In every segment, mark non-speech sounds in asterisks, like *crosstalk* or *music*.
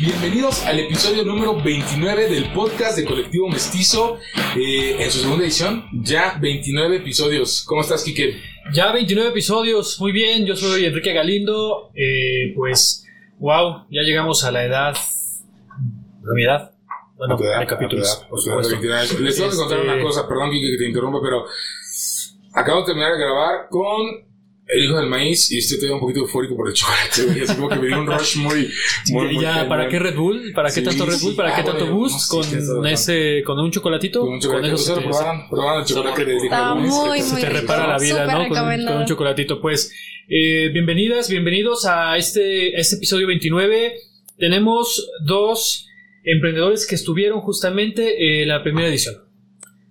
Bienvenidos al episodio número 29 del podcast de Colectivo Mestizo. eh, en su segunda edición, ya 29 episodios. ¿Cómo estás, Kike? Ya 29 episodios, muy bien, yo soy Enrique Galindo, eh, pues, wow, ya llegamos a la edad, ¿a mi edad? Bueno, edad, hay capítulos, edad, por a tu edad, supuesto. 29. Les tengo que contar Este- una cosa, perdón, Kike, que te interrumpa, pero acabo de terminar de grabar con El Hijo del Maíz y estoy todavía un poquito eufórico por el chocolate. güey. Así como que me dio un *laughs* rush muy, muy, Y muy ya. ¿para qué Red Bull? ¿Para qué Sí, tanto Red. Bull? ¿Para Ah, qué tanto bueno, Boost? no, sí, con ese, con un chocolatito, Con un chocolate. eso ¿Ustedes se te- probaron? ¿Probaron el chocolate de Está del Maíz? muy, se muy te repara la vida, ¿no? Con, con un chocolatito. Pues, eh, bienvenidas, bienvenidos a este, este episodio 29. Tenemos dos emprendedores que estuvieron justamente en la primera edición.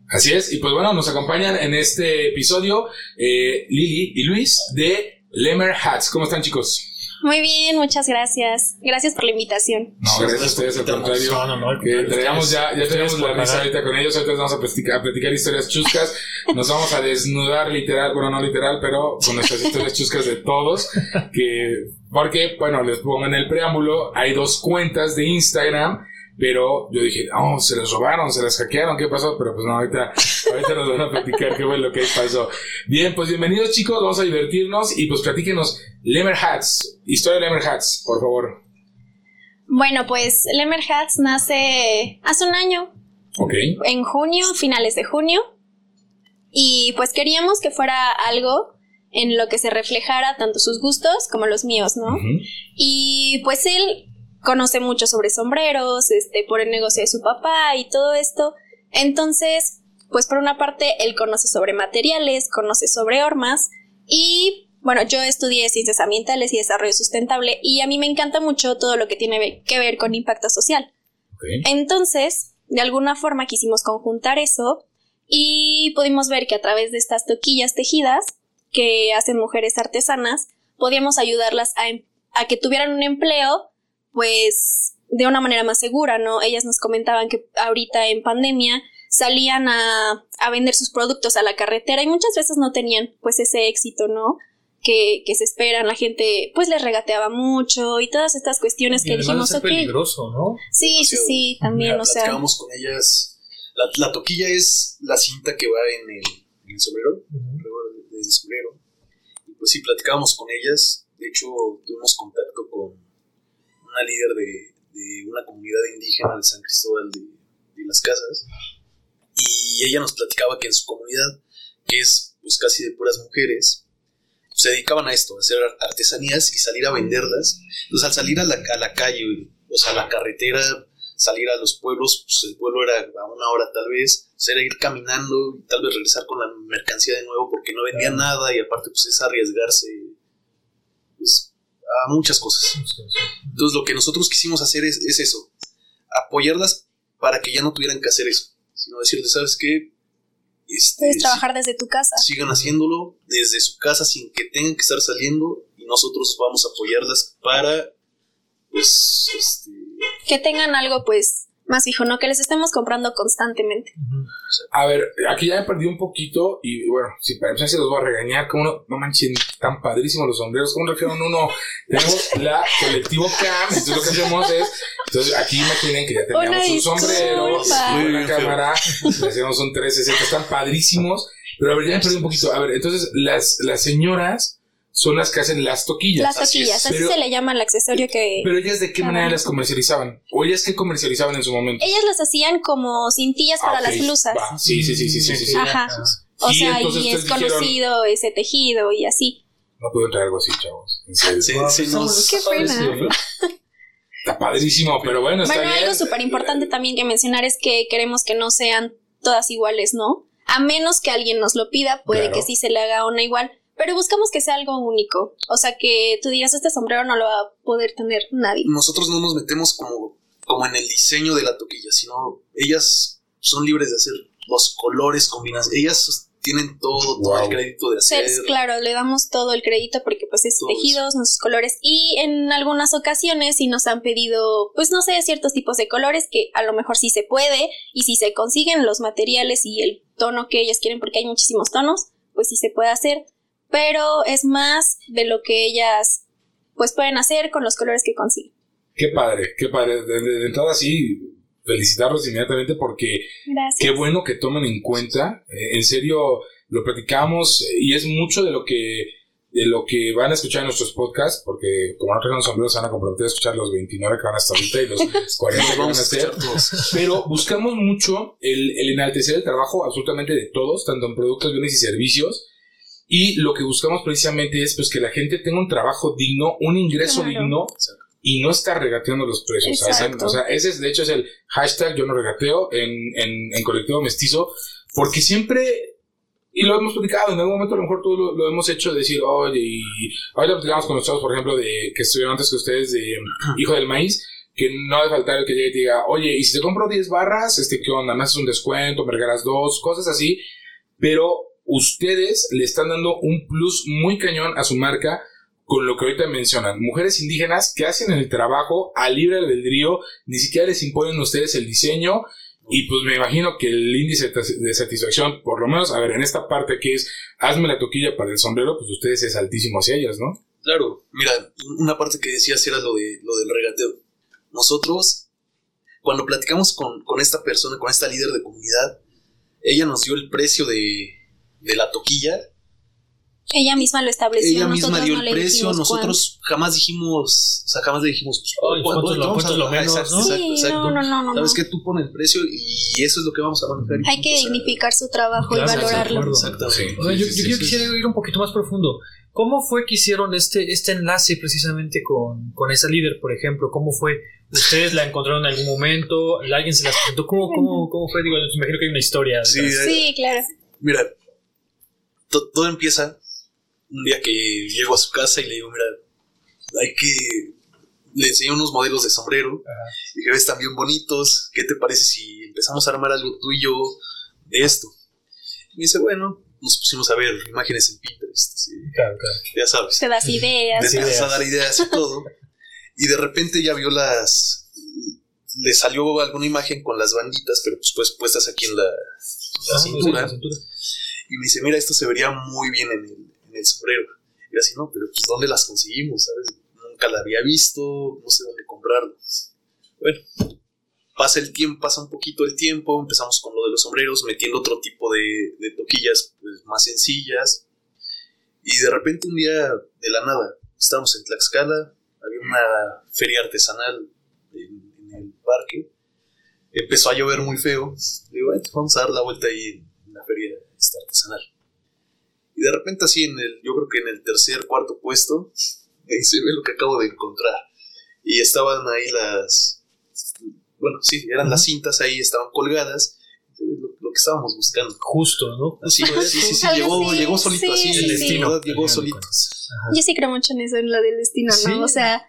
Así es, y pues bueno, nos acompañan en este episodio eh, Lili y Luis de Lemer Hats. ¿Cómo están, chicos? Muy bien, muchas gracias. Gracias por la invitación. No, gracias a ustedes, al contrario. No, no, no, Que contrario, traíamos ya, ya tenemos la risa ahorita con ellos, ahorita les vamos a platicar, a platicar historias chuscas, nos vamos a desnudar literal, bueno no literal, pero con nuestras historias chuscas de todos, que, porque, bueno, les pongo en el preámbulo, hay dos cuentas de Instagram, pero yo dije, no, se les robaron, se les hackearon, ¿qué pasó? Pero pues no, ahorita, ahorita nos van a platicar qué fue lo que pasó. Bien, pues bienvenidos chicos, vamos a divertirnos y pues platíquenos, Lemer Hats, historia de Lemer Hats, por favor. Bueno, pues Lemer Hats nace hace un año, Ok. en junio, finales de junio. Y pues queríamos que fuera algo en lo que se reflejara tanto sus gustos como los míos, ¿no? Y pues él conoce mucho sobre sombreros, este, por el negocio de su papá y todo esto. Entonces, pues por una parte, él conoce sobre materiales, conoce sobre hormas y, bueno, yo estudié ciencias ambientales y desarrollo sustentable y a mí me encanta mucho todo lo que tiene que ver con impacto social. Entonces, de alguna forma quisimos conjuntar eso y pudimos ver que a través de estas toquillas tejidas que hacen mujeres artesanas, podíamos ayudarlas a, em- a que tuvieran un empleo, pues de una manera más segura, ¿no? Ellas nos comentaban que ahorita en pandemia salían a, a vender sus productos a la carretera y muchas veces no tenían pues ese éxito, ¿no? Que, que se esperan, la gente pues les regateaba mucho y todas estas cuestiones Y que dijimos, es ok, peligroso, ¿no? sí, sí, sí, también, Mira, o sea, platicábamos con ellas. La, la toquilla es la cinta que va en el, en el sombrero, alrededor de- del sombrero. Y pues sí, platicábamos con ellas. De hecho, tuvimos contacto con una líder de, de una comunidad indígena de San Cristóbal de, de las Casas. Y ella nos platicaba que en su comunidad, que es pues casi de puras mujeres, se dedicaban a esto, a hacer artesanías y salir a venderlas. Entonces, al salir a la, a la calle, o sea, a la carretera, salir a los pueblos, pues el pueblo era a una hora tal vez, pues era ir caminando y tal vez regresar con la mercancía de nuevo porque no vendían nada y aparte pues es arriesgarse pues, a muchas cosas. Entonces lo que nosotros quisimos hacer es, es eso, apoyarlas para que ya no tuvieran que hacer eso, sino decirles, ¿sabes qué? Este, puedes trabajar desde tu casa. sigan haciéndolo desde su casa sin que tengan que estar saliendo y nosotros vamos a apoyarlas para pues este Que tengan algo pues más fijo, ¿no? Que les estemos comprando constantemente. A ver, aquí ya me perdí un poquito y bueno, si para empezar se los voy a regañar, como no, no manchen, tan padrísimos los sombreros, como trajeron uno, *laughs* tenemos la colectivo Cam, entonces lo que hacemos es, entonces aquí imaginen que ya teníamos Una un sombrero, feo. cámara, le hacemos un 360, están padrísimos, pero a ver, ya me perdí un poquito, a ver, entonces las, las señoras son las que hacen las toquillas. Las toquillas, así Pero- se le llama el accesorio que Pero ellas de qué manera las comercializaban, o ellas qué comercializaban en su momento. ellas las hacían como cintillas para Ah, las blusas. va, Sí, sí, sí, sí, sí, sí, sí. Ajá. O Y sea, y es dijeron- conocido ese tejido y así. No puedo traer algo así, chavos. En serio. Wow, está- nos Qué pena. Está padrísimo, pero bueno, está Bueno, bien. algo súper importante también que mencionar es que queremos que no sean todas iguales, ¿no? A menos que alguien nos lo pida, puede Claro. que sí se le haga una igual, pero buscamos que sea algo único. O sea, que tú digas, este sombrero no lo va a poder tener nadie. nosotros no nos metemos como, como en el diseño de la toquilla, sino ellas son libres de hacer los colores, combinadas. Ellas tienen todo, todo el crédito de hacer. Pues, claro, le damos todo el crédito porque pues es Todo tejidos, nuestros colores y en algunas ocasiones sí nos han pedido pues no sé, ciertos tipos de colores que a lo mejor sí se puede y si se consiguen los materiales y el tono que ellas quieren porque hay muchísimos tonos, pues sí se puede hacer, pero es más de lo que ellas pues pueden hacer con los colores que consiguen. Qué padre, qué padre. De, de- de entrada sí, felicitarlos inmediatamente porque Gracias. qué bueno que tomen en cuenta. Eh, en serio, lo platicamos eh, y es mucho de lo que de lo que van a escuchar en nuestros podcasts, porque como no trajeron sombreros, se van a comprometer a escuchar los 29 que van hasta ahorita y los *laughs* 40 que van a hacer. Pero buscamos mucho el, el enaltecer el trabajo absolutamente de todos, tanto en productos, bienes y servicios. Y lo que buscamos precisamente es pues que la gente tenga un trabajo digno, un ingreso Claro. digno y no está regateando los precios. O sea, ese es de hecho es el hashtag yo no regateo en, en, en colectivo mestizo, porque siempre, y lo hemos platicado, en algún momento a lo mejor tú lo, lo hemos hecho, decir, oye, y ahorita platicamos con los chavos, por ejemplo, de que estuvieron antes que ustedes de *clears throat* Hijo del Maíz, que no debe faltar el que llegue y te diga, oye, y si te compro 10 barras, este, ¿qué onda? ¿Me haces un descuento? ¿Me regalas dos? Cosas así, pero ustedes le están dando un plus muy cañón a su marca con lo que ahorita mencionan. Mujeres indígenas que hacen el trabajo a libre albedrío, ni siquiera les imponen a ustedes el diseño. Y pues me imagino que el índice de satisfacción, por lo menos, a ver, en esta parte que es hazme la toquilla para el sombrero, pues ustedes es altísimo hacia ellas, ¿no? Claro, mira, una parte que decías era lo, de, lo del regateo. Nosotros, cuando platicamos con, con esta persona, con esta líder de comunidad, ella nos dio el precio de, de la toquilla. Ella misma lo estableció. ella misma nosotros dio no el precio. Nosotros jamás dijimos, o sea, jamás le dijimos, pues, Ay, ¿cuánto- ¿cuánto es lo- menos, exacto, no? cuánto. exacto, Sí, exacto. no, no. ¿Sabes no. qué? Tú pones el precio y eso es lo que vamos a manejar. Hay que sea, dignificar su trabajo Claro, y valorarlo. Exactamente. Sí. Oye, yo, sí, yo sí, quisiera ir un poquito más profundo. ¿Cómo fue que hicieron este, este enlace precisamente con, con esa líder, por ejemplo? ¿Cómo fue? ¿Ustedes la encontraron en algún momento? ¿Alguien se las presentó? ¿Cómo, cómo, cómo fue? Digo, me imagino que hay una historia. Sí. Sí, claro. Mira, to- todo empieza un día que llego a su casa y le digo, mira, hay que... Le enseño unos modelos de sombrero. Y dije, ves, están bien bonitos. ¿Qué te parece si empezamos a armar algo tú y yo de esto? Y me dice, bueno, nos pusimos a ver imágenes en Pinterest. así, Claro, claro. ya sabes. Te das ideas. Le empiezas a dar ideas y todo. Y de repente ya vio las... Le salió alguna imagen con las banditas, pero pues, pues puestas aquí en la, la Ah, cintura. la cintura. Y me dice, mira, esto se vería muy bien en el, en el sombrero. Y yo así, no, pero pues ¿dónde las conseguimos? ¿Sabes? Nunca la había visto, no sé dónde comprarlas. Bueno, pasa el tiempo, pasa un poquito el tiempo, empezamos con lo de los sombreros, metiendo otro tipo de, de toquillas pues, más sencillas. Y de repente un día, de la nada, estábamos en Tlaxcala, había una feria artesanal en, en el parque. Empezó a llover muy feo. Digo, "Bueno, vamos a dar la vuelta ahí en artesanal. Y de repente así en el, yo creo que en el tercer, cuarto puesto, *laughs* me dice, ve lo que acabo de encontrar. Y estaban ahí las, bueno, sí, eran las cintas ahí, estaban colgadas, lo, lo que estábamos buscando. Justo, ¿no? Así, sí, sí, sí, llegó, llegó solito, sí, así, sí, el sí. destino, ¿verdad? llegó solito. Yo sí creo mucho en eso, en lo del destino, ¿no? Sí. O sea,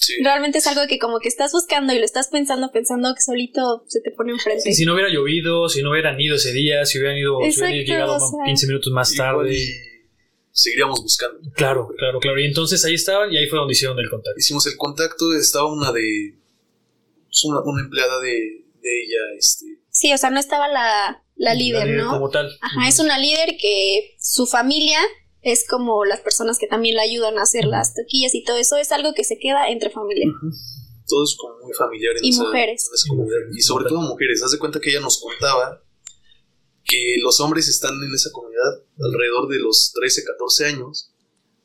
Sí. realmente es algo que como que estás buscando y lo estás pensando, pensando que solito se te pone enfrente. Si no hubiera llovido, si no hubieran ido ese día, si hubieran ido, si hubieran Exacto, llegado o sea. 15 minutos más tarde. y seguiríamos buscando. Claro, claro, claro. Y entonces ahí estaban y ahí fue donde hicieron el contacto. Hicimos el contacto, estaba una de, pues, una, una empleada de, de ella, este, Sí, o sea, no estaba la, la líder, ¿no? Como tal. Ajá, es una líder que su familia es como las personas que también la ayudan a hacer las toquillas y todo eso. Es algo que se queda entre familia. todo es como muy familiar en Y esa, mujeres. en esa comunidad. Y sobre todo mujeres. Haz de cuenta que ella nos contaba que los hombres están en esa comunidad alrededor de los 13, 14 años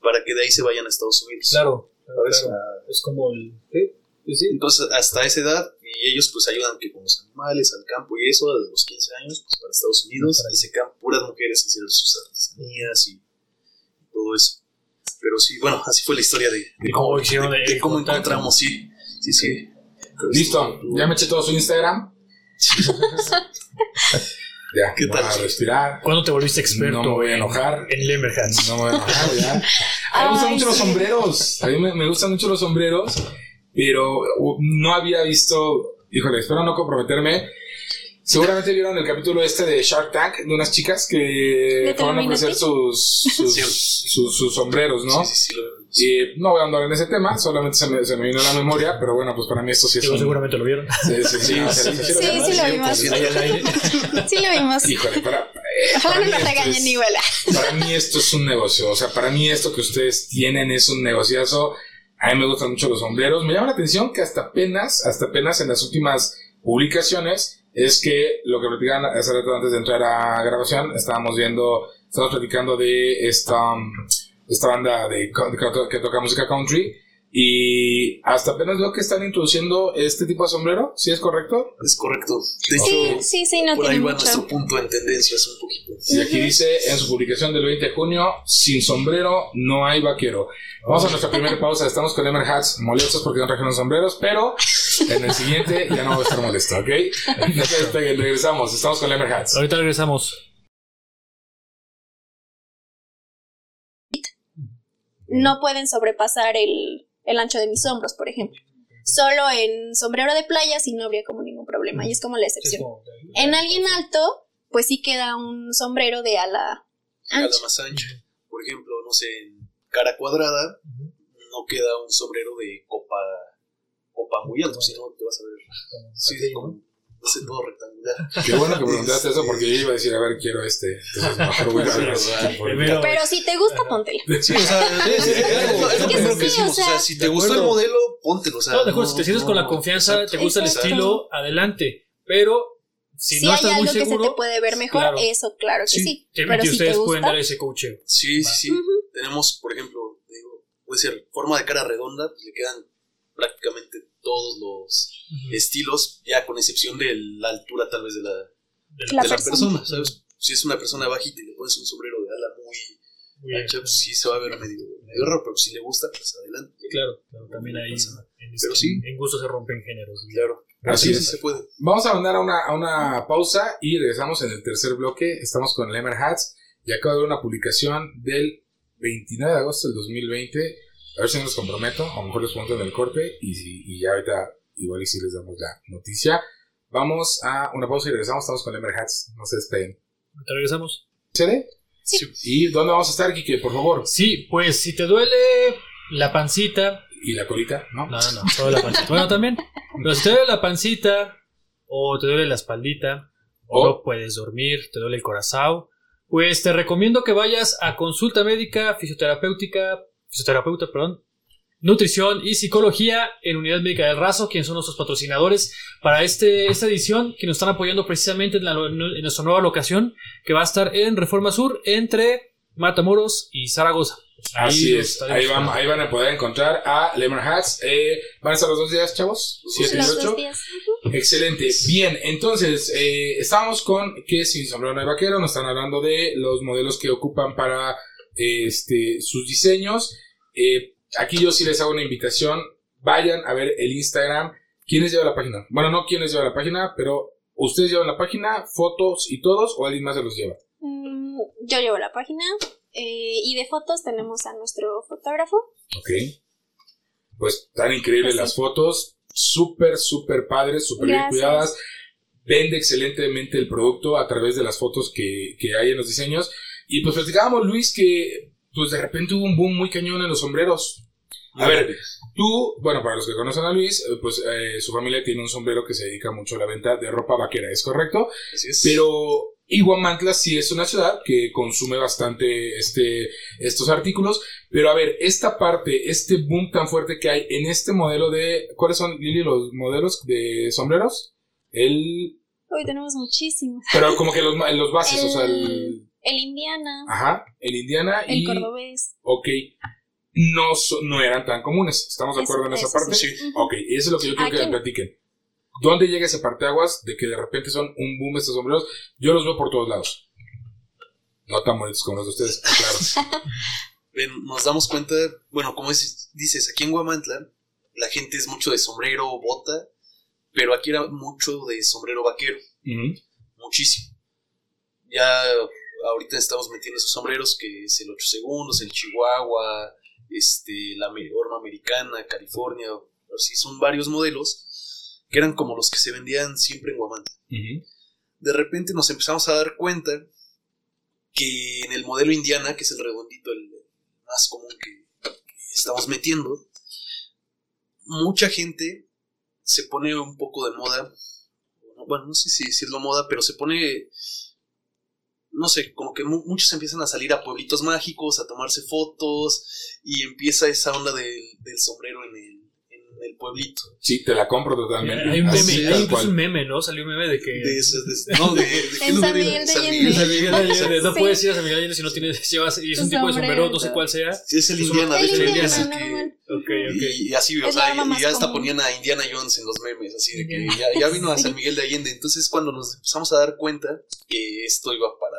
para que de ahí se vayan a Estados Unidos. Claro, claro, claro. Es como el. ¿qué? Sí, sí. Entonces, hasta esa edad, y ellos pues ayudan que con los animales, al campo y eso, a los 15 años, pues para Estados Unidos, Para y se quedan puras mujeres hacer sus artesanías y todo eso. Pero sí, bueno, así fue la historia de, de cómo hicieron de- el de cómo contacto. encontramos, sí, sí, sí. Pero Listo, ya me eché todo su Instagram. *laughs* ya, ¿Qué tal? a respirar. ¿Cuándo te volviste experto? No me voy a enojar. En Lemmerhats. No me voy a enojar, ya. A mí me gustan mucho los sombreros. A mí me, me gustan mucho los sombreros. Pero uh, no había visto. Híjole, espero no comprometerme. Seguramente vieron el capítulo este de Shark Tank de unas chicas que fueron a ofrecer sus, sus, Sí. sus, sus sombreros, ¿no? Sí, sí, sí, Y no voy a andar en ese tema, solamente se me, se me vino a la memoria, pero bueno, pues para mí esto sí es un... seguramente lo vieron. Sí, sí, sí, Sí, sí, sí, sí, sí, lo vimos. Sí, lo vimos. Híjole, para, eh, Ojalá para no mí nos esto regañen es- igual. para mí esto es un negocio, o sea, para mí esto que ustedes tienen es un negociazo A mí me gustan mucho los sombreros. Me llama la atención que hasta apenas, hasta apenas en las últimas publicaciones, es que lo que platicaban hace rato antes de entrar a grabación, estábamos viendo, estábamos platicando de esta, um, esta banda de, que, que toca música country y hasta apenas veo que están introduciendo este tipo de sombrero, ¿sí es correcto? Es correcto. De Sí, hecho, sí, sí, no por ahí va mucho. nuestro punto en tendencias un poquito. Y aquí dice en su publicación del 20 de junio, sin sombrero no hay vaquero. Vamos a nuestra primera *laughs* pausa, estamos con Emer Hats molestos porque no trajeron sombreros, pero en el siguiente ya no voy a estar molesto, ¿ok? No se despeguen, regresamos, estamos con Emer Hats. Ahorita regresamos. no pueden sobrepasar el, el ancho de mis hombros, por ejemplo. Solo en sombrero de playa sí no habría como ningún problema y es como la excepción. En alguien alto, pues sí queda un sombrero de ala Ala ancha. más ancha. Por ejemplo, no sé, en cara cuadrada no queda un sombrero de copa muy alto, si no te vas a ver. Sí, como, no sé, todo rectangular. *laughs* Qué bueno que preguntaste eso porque yo iba a decir, a ver, quiero este. Entonces, mejor voy a ver así, por- Primero- Pero si te gusta, póntela. Sí, o sea, es, es- es lo- es lo que primero sí, que decimos. o sea, o sea, si te de gustó el modelo, póntelo. O sea, No, de acuerdo, no- si te sientes con la confianza, te gusta el estilo, adelante. Pero si Si no hay estás muy algo que se seguro, te puede ver mejor, claro. eso claro que Sí, sí. que Pero que si te ustedes pueden gusta, dar ese coacheo. Sí, sí, sí. Tenemos, por ejemplo, digo, puede ser forma de cara redonda, pues le quedan prácticamente todos los estilos, ya con excepción de la altura tal vez de la, La de la persona. persona, ¿sabes? Si es una persona bajita y le pones un sombrero de ala muy Muy ancha, pues sí se va a ver medio, medio raro, pero si le gusta, pues adelante. Claro, claro, también ahí en, Pero sí. en gusto se rompen géneros. Claro. Así sí, es. sí se puede. Vamos a mandar a una, a una pausa y regresamos en el tercer bloque. Estamos con Lemer Hats y acabo de ver una publicación del 29 de agosto del 2020. A ver si no los comprometo, a lo mejor les pregunto en el corte y, si, y ya ahorita igual y si les damos la noticia. Vamos a una pausa y regresamos. Estamos con Lemer Hats. No se despeguen. ¿Te regresamos? ¿Cede? Sí. ¿Y dónde vamos a estar, Kike? Por favor. Sí, pues si te duele la pancita, ¿Y la colita? ¿No? no, no, no, solo la pancita. Bueno, también, pero si te duele la pancita, o te duele la espaldita, o O- no puedes dormir, te duele el corazón, pues te recomiendo que vayas a consulta médica, fisioterapéutica, fisioterapeuta, perdón, nutrición y psicología en Unidad Médica del Razo, quienes son nuestros patrocinadores para este, esta edición, que nos están apoyando precisamente en, la- en nuestra nueva locación, que va a estar en Reforma Sur, entre Matamoros y Zaragoza. Así los es. Ahí van, ahí van a poder encontrar a Lemer Hats. Eh, ¿Van a estar los dos días, chavos? ¿Siete y Los ocho? dos días. Excelente. Bien, entonces, eh, estábamos con que sin sombrero no hay vaquero, nos están hablando de los modelos que ocupan para este, sus diseños. Eh, aquí yo sí les hago una invitación, vayan a ver el Instagram. ¿Quiénes llevan la página? Bueno, no quiénes llevan la página, pero ustedes llevan la página, fotos y todos, o alguien más se los lleva. Mm, Yo llevo la página eh, y de fotos tenemos a nuestro fotógrafo. Ok. Pues tan increíbles Pues sí. las fotos, súper, súper padres, súper bien cuidadas. Vende excelentemente el producto a través de las fotos que, que hay en los diseños. Y pues platicábamos, Luis, que pues de repente hubo un boom muy cañón en los sombreros. A ver, tú, bueno, para los que conocen a Luis, eh, pues eh, su familia tiene un sombrero que se dedica mucho a la venta de ropa vaquera, ¿es correcto? Así es. Pero Iguamantla sí es una ciudad que consume bastante este, estos artículos. Pero a ver, esta parte, este boom tan fuerte que hay en este modelo de. ¿Cuáles son, Lili, los modelos de sombreros? El. Hoy tenemos muchísimos. Pero como *laughs* que los, los bases, o sea, el. El, el Indiana, Ajá, el Indiana el y. cordobés. Ok. No, so- no eran tan comunes. ¿Estamos de Eso- acuerdo en esa parte? sí. Ok, eso es lo que yo quiero que me platiquen. ¿Dónde llega ese parteaguas de que de repente son un boom estos sombreros? Yo los veo por todos lados. No tan bonitos como los de ustedes, *laughs* claro. Nos damos cuenta, bueno, como es- dices, aquí en Guamantla la gente es mucho de sombrero, bota, pero aquí era mucho de sombrero vaquero, muchísimo. Ya ahorita estamos metiendo esos sombreros que es el 8 segundos, el Chihuahua, este, la horma americana, California, así son varios modelos que eran como los que se vendían siempre en. Ujú. de repente nos empezamos a dar cuenta que en el modelo Indiana, que es el redondito, el más común que estamos metiendo, mucha gente se pone un poco de moda, bueno, no sé si decirlo moda, pero se pone, no sé, como que mu- muchos empiezan a salir a pueblitos mágicos, a tomarse fotos, y empieza esa onda del, del sombrero en el, en el pueblito. Sí, te la compro totalmente. Hay un meme, hay incluso un meme, ¿no? Salió un meme de que. De ese- de- no, de, En San? Miguel de *laughs* San Allende. Miguel. San Miguel de Allende, no puedes ir a San Miguel de Allende si no tienes, llevas, y es un tipo de sombrero, no sé cuál sea. Sí, es el Indiana, de hecho, el Indiana, Indiana, que- normal. Ok, ok. Y, y así, o sea, y ya hasta común. ponían a Indiana Jones en los memes, así de que ya, ya vino a San Miguel de Allende. Entonces, cuando nos empezamos a dar cuenta que esto iba para.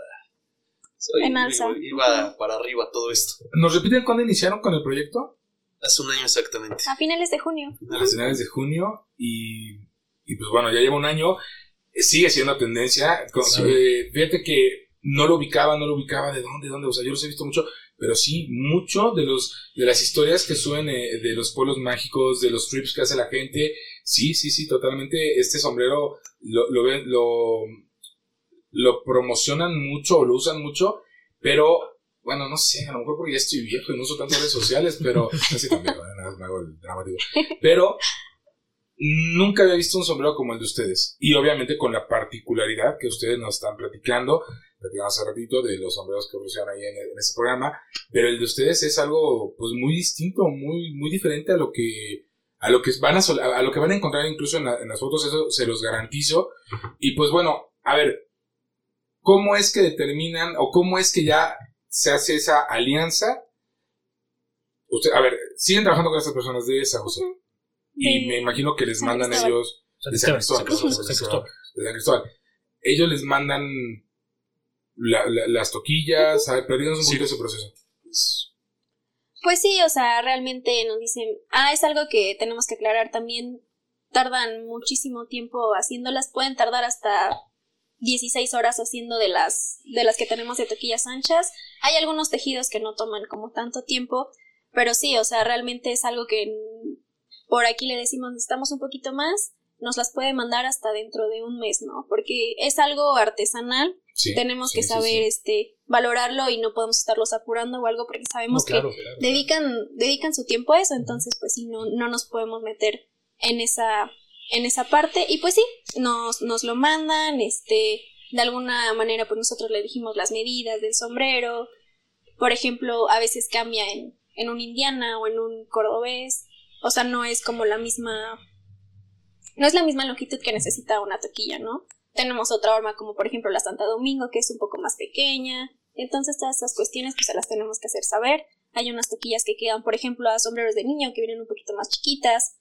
En iba- alza. Iba para arriba todo esto. ¿Nos repiten cuándo iniciaron con el proyecto? Hace un año exactamente. A finales de junio. A las finales de junio y, y pues bueno, ya lleva un año. Eh, Sigue siendo tendencia. Con- Sí. eh, fíjate que no lo ubicaba, no lo ubicaba de dónde, de dónde. O sea, yo los he visto mucho, pero sí, mucho de los de las historias que suben eh, de los pueblos mágicos, de los trips que hace la gente. Sí, sí, sí, totalmente. Este sombrero lo, lo lo, lo promocionan mucho o lo usan mucho, pero bueno, no sé, a lo mejor porque ya estoy viejo y no uso tantas redes sociales, pero *laughs* sé también, nada más me hago el dramático. Pero nunca había visto un sombrero como el de ustedes. Y obviamente con la particularidad que ustedes nos están platicando, platicamos hace ratito de los sombreros que ofrecieron ahí en, en este programa, pero el de ustedes es algo pues muy distinto, muy, muy diferente a lo que a lo que van a, a lo que van a encontrar incluso en, la- en las fotos, eso se los garantizo. Y pues bueno, a ver, ¿cómo es que determinan o cómo es que ya se hace esa alianza? Usted, a ver, siguen trabajando con estas personas de San José. Y me imagino que les mandan Cristóbal. ellos de San Cristóbal, Cristóbal, San perdón, Cristóbal. de San Cristóbal. Ellos les mandan la- la- las toquillas, a díganos un Sí. poquito ese proceso. Pues, Pues sí, o sea, realmente nos dicen, ah, es algo que tenemos que aclarar también, tardan muchísimo tiempo haciéndolas, pueden tardar hasta 16 horas haciendo de las de las que tenemos de toquillas anchas. Hay algunos tejidos que no toman como tanto tiempo, pero sí, o sea, realmente es algo que por aquí le decimos necesitamos un poquito más, nos las puede mandar hasta dentro de un mes, ¿no? Porque es algo artesanal, Sí, tenemos sí, que saber sí. este valorarlo y no podemos estarlos apurando o algo porque sabemos No, claro, que claro. dedican dedican su tiempo a eso entonces pues sí no no nos podemos meter en esa en esa parte y pues sí nos nos lo mandan este de alguna manera pues nosotros le dijimos las medidas del sombrero. Por ejemplo a veces cambia en en un indiana o en un cordobés. O sea no es como la misma no es la misma longitud que necesita una toquilla no tenemos otra horma como por ejemplo la Santa Domingo que es un poco más pequeña. Entonces todas esas cuestiones pues se las tenemos que hacer saber. Hay unas toquillas que quedan, por ejemplo, a sombreros de niño que vienen un poquito más chiquitas.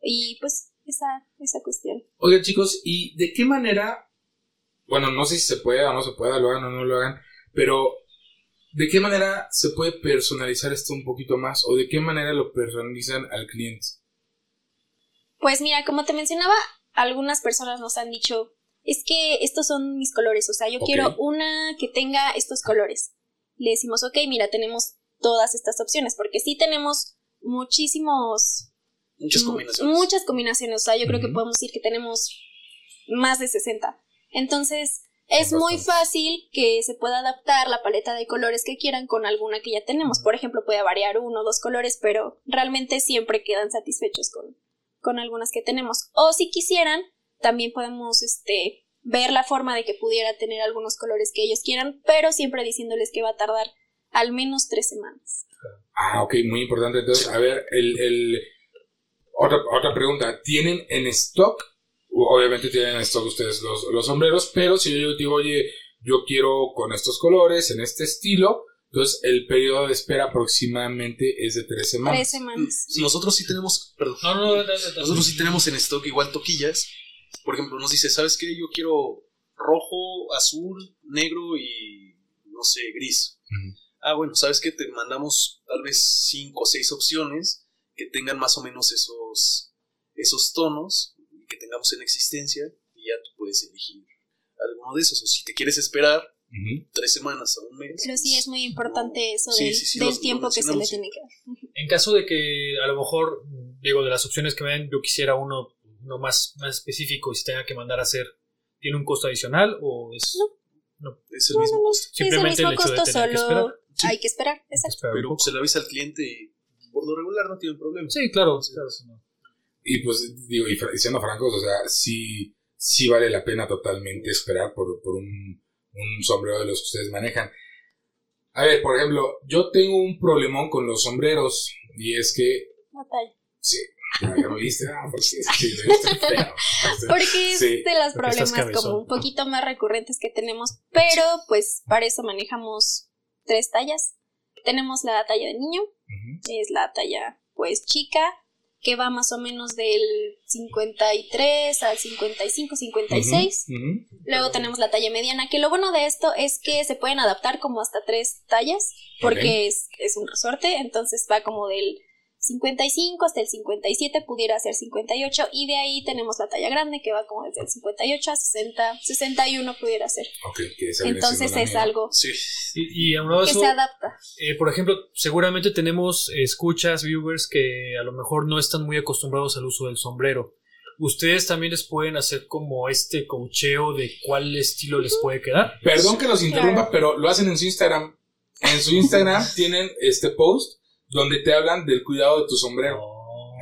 Y pues esa, esa cuestión. Oigan, chicos, ¿y de qué manera? Bueno, no sé si se puede o no se puede, lo hagan o no lo hagan, pero ¿de qué manera se puede personalizar esto un poquito más? ¿O de qué manera lo personalizan al cliente? Pues mira, como te mencionaba, algunas personas nos han dicho, es que estos son mis colores, o sea, yo quiero una que tenga estos colores. Le decimos, ok, mira, tenemos todas estas opciones, porque sí tenemos muchísimos muchas combinaciones. Muchas combinaciones, o sea, yo creo que podemos decir que tenemos más de 60. Entonces, es muy fácil que se pueda adaptar la paleta de colores que quieran con alguna que ya tenemos. Por ejemplo, puede variar uno o dos colores, pero realmente siempre quedan satisfechos con, con algunas que tenemos. O si quisieran, también podemos este, ver la forma de que pudiera tener algunos colores que ellos quieran, pero siempre diciéndoles que va a tardar al menos tres semanas. Ah, ok, muy importante. Entonces, a ver, el, el- otra, otra pregunta. ¿Tienen en stock? Obviamente tienen en stock ustedes los, los sombreros, pero si yo digo, oye, yo quiero con estos colores, en este estilo, entonces el periodo de espera aproximadamente es de tres semanas. Tres semanas. Nosotros sí tenemos, perdón, No, no, no, no, no. nosotros sí tenemos en stock igual toquillas. Por ejemplo, nos dice, ¿sabes qué? Yo quiero rojo, azul, negro y no sé, gris. Ah, bueno, ¿sabes qué? Te mandamos tal vez cinco o seis opciones que tengan más o menos esos, esos tonos que tengamos en existencia y ya tú puedes elegir alguno de esos. O si te quieres esperar Ujú. tres semanas a un mes. Pero sí es muy importante eso Sí, del, sí, sí, del lo- lo tiempo que se le tiene que dar. En caso de que a lo mejor, digo, de las opciones que me den, yo quisiera uno, uno más, más específico y se tenga que mandar a hacer, ¿tiene un costo adicional o es Es el mismo costo. simplemente es el el mismo hecho de costo, tener que solo esperar? Sí. hay que esperar. Exacto. esperar Pero se le avisa al cliente y por lo regular no tiene problema. Sí, claro, claro, sí, no. Y pues, digo, y siendo francos, o sea, sí, sí vale la pena totalmente esperar por, por un, un sombrero de los que ustedes manejan. A ver, por ejemplo, yo tengo un problemón con los sombreros y es que La talla. Sí. Ya viste, ah, porque sí, lo viste *laughs* feo. Porque es Sí, de los problemas como un poquito más recurrentes que tenemos, pero pues para eso manejamos tres tallas. Tenemos la talla de niño, es la talla pues chica, que va más o menos del 53 al 55, 56. Ujú, ujú. Luego tenemos la talla mediana, que lo bueno de esto es que se pueden adaptar como hasta tres tallas, porque es, es un resorte, entonces va como del 55 hasta el 57, pudiera ser 58, y de ahí tenemos la talla grande, que va como desde el 58 a 60, 61 pudiera ser. Ok, que esa viene Entonces es mía. algo Sí. Y, y aunado a que eso, se adapta. eh, por ejemplo, seguramente tenemos escuchas, viewers que a lo mejor no están muy acostumbrados al uso del sombrero. Ustedes también les pueden hacer como este cocheo de cuál estilo les puede quedar. Perdón que los interrumpa, Claro. pero lo hacen en su Instagram. En su Instagram *laughs* tienen este post donde te hablan del cuidado de tu sombrero.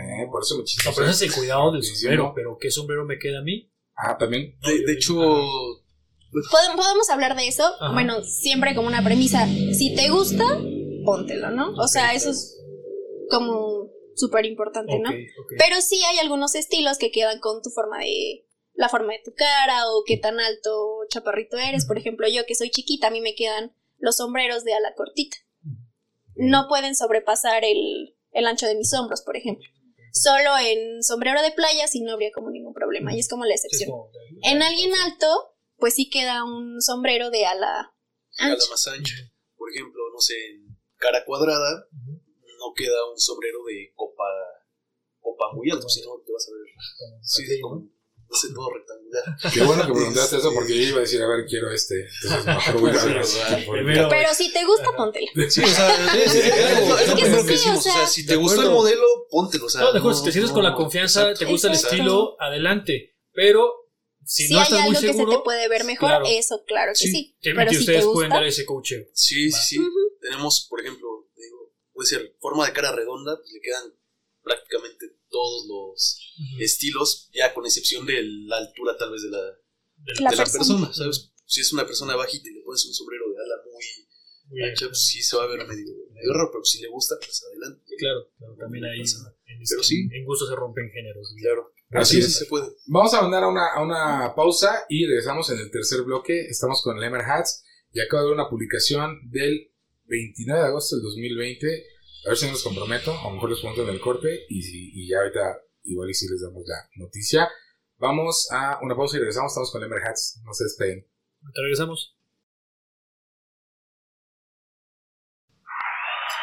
Eh, por eso me No, pero ese es el cuidado del sombrero, ¿no? pero ¿qué sombrero me queda a mí? Ah, también. De, de hecho, Podem- podemos hablar de eso, Ajá. bueno, siempre como una premisa. Si te gusta, póntelo, ¿no? O sea, eso es como súper importante, ¿no? Pero sí hay algunos estilos que quedan con tu forma de la forma de tu cara o qué tan alto chaparrito eres. Por ejemplo, yo que soy chiquita, a mí me quedan los sombreros de ala cortita. No pueden sobrepasar el, el ancho de mis hombros, por ejemplo. Solo en sombrero de playa sí no habría como ningún problema y es como la excepción. En alguien alto, pues sí queda un sombrero de ala a la ancha. más ancha. Por ejemplo, no sé, en cara cuadrada no queda un sombrero de copa copa muy alto, si no te vas a ver. Sí, Sí, como ese todo rectangular. Qué bueno que preguntaste eso porque yo iba a decir, a ver, quiero este. Entonces, mejor voy a ver, ¿verdad? Porque- Primero- Pero si te gusta, póntelo. Sí, o sea, *laughs* es, es- es lo- es lo que primero sí, que o decimos. O sea, si te gustó el modelo, póntelo. O sea, No, de acuerdo, si te sientes con la confianza, exacto. te gusta el estilo, adelante. Pero si Si no hay estás muy algo que se te puede ver mejor, claro. eso claro que Sí, sí. que, Pero que si ustedes te pueden gusta, dar ese coacheo. Sí, sí, sí. Tenemos, por ejemplo, digo, puede ser forma de cara redonda, pues le quedan prácticamente todos los estilos, ya con excepción de la altura tal vez de la, Del- La de la persona. persona, ¿sabes? Si es una persona bajita y le pones un sombrero de ala muy Muy ancha, pues sí se va a ver medio, medio raro, pero si le gusta, pues adelante. Claro, claro, también ahí en, Pero sí. en gusto se rompen géneros. Claro. Así es. se puede. Vamos a mandar a una, a una pausa y regresamos en el tercer bloque. Estamos con Lemmer Hats y acabo de ver una publicación del 29 de agosto del 2020. A ver si nos comprometo, a lo mejor les pregunto en el corte y, si- y ya ahorita igual y si les damos la noticia. Vamos a una pausa y regresamos. Estamos con Lemmer Hats. No se despeguen. Te regresamos.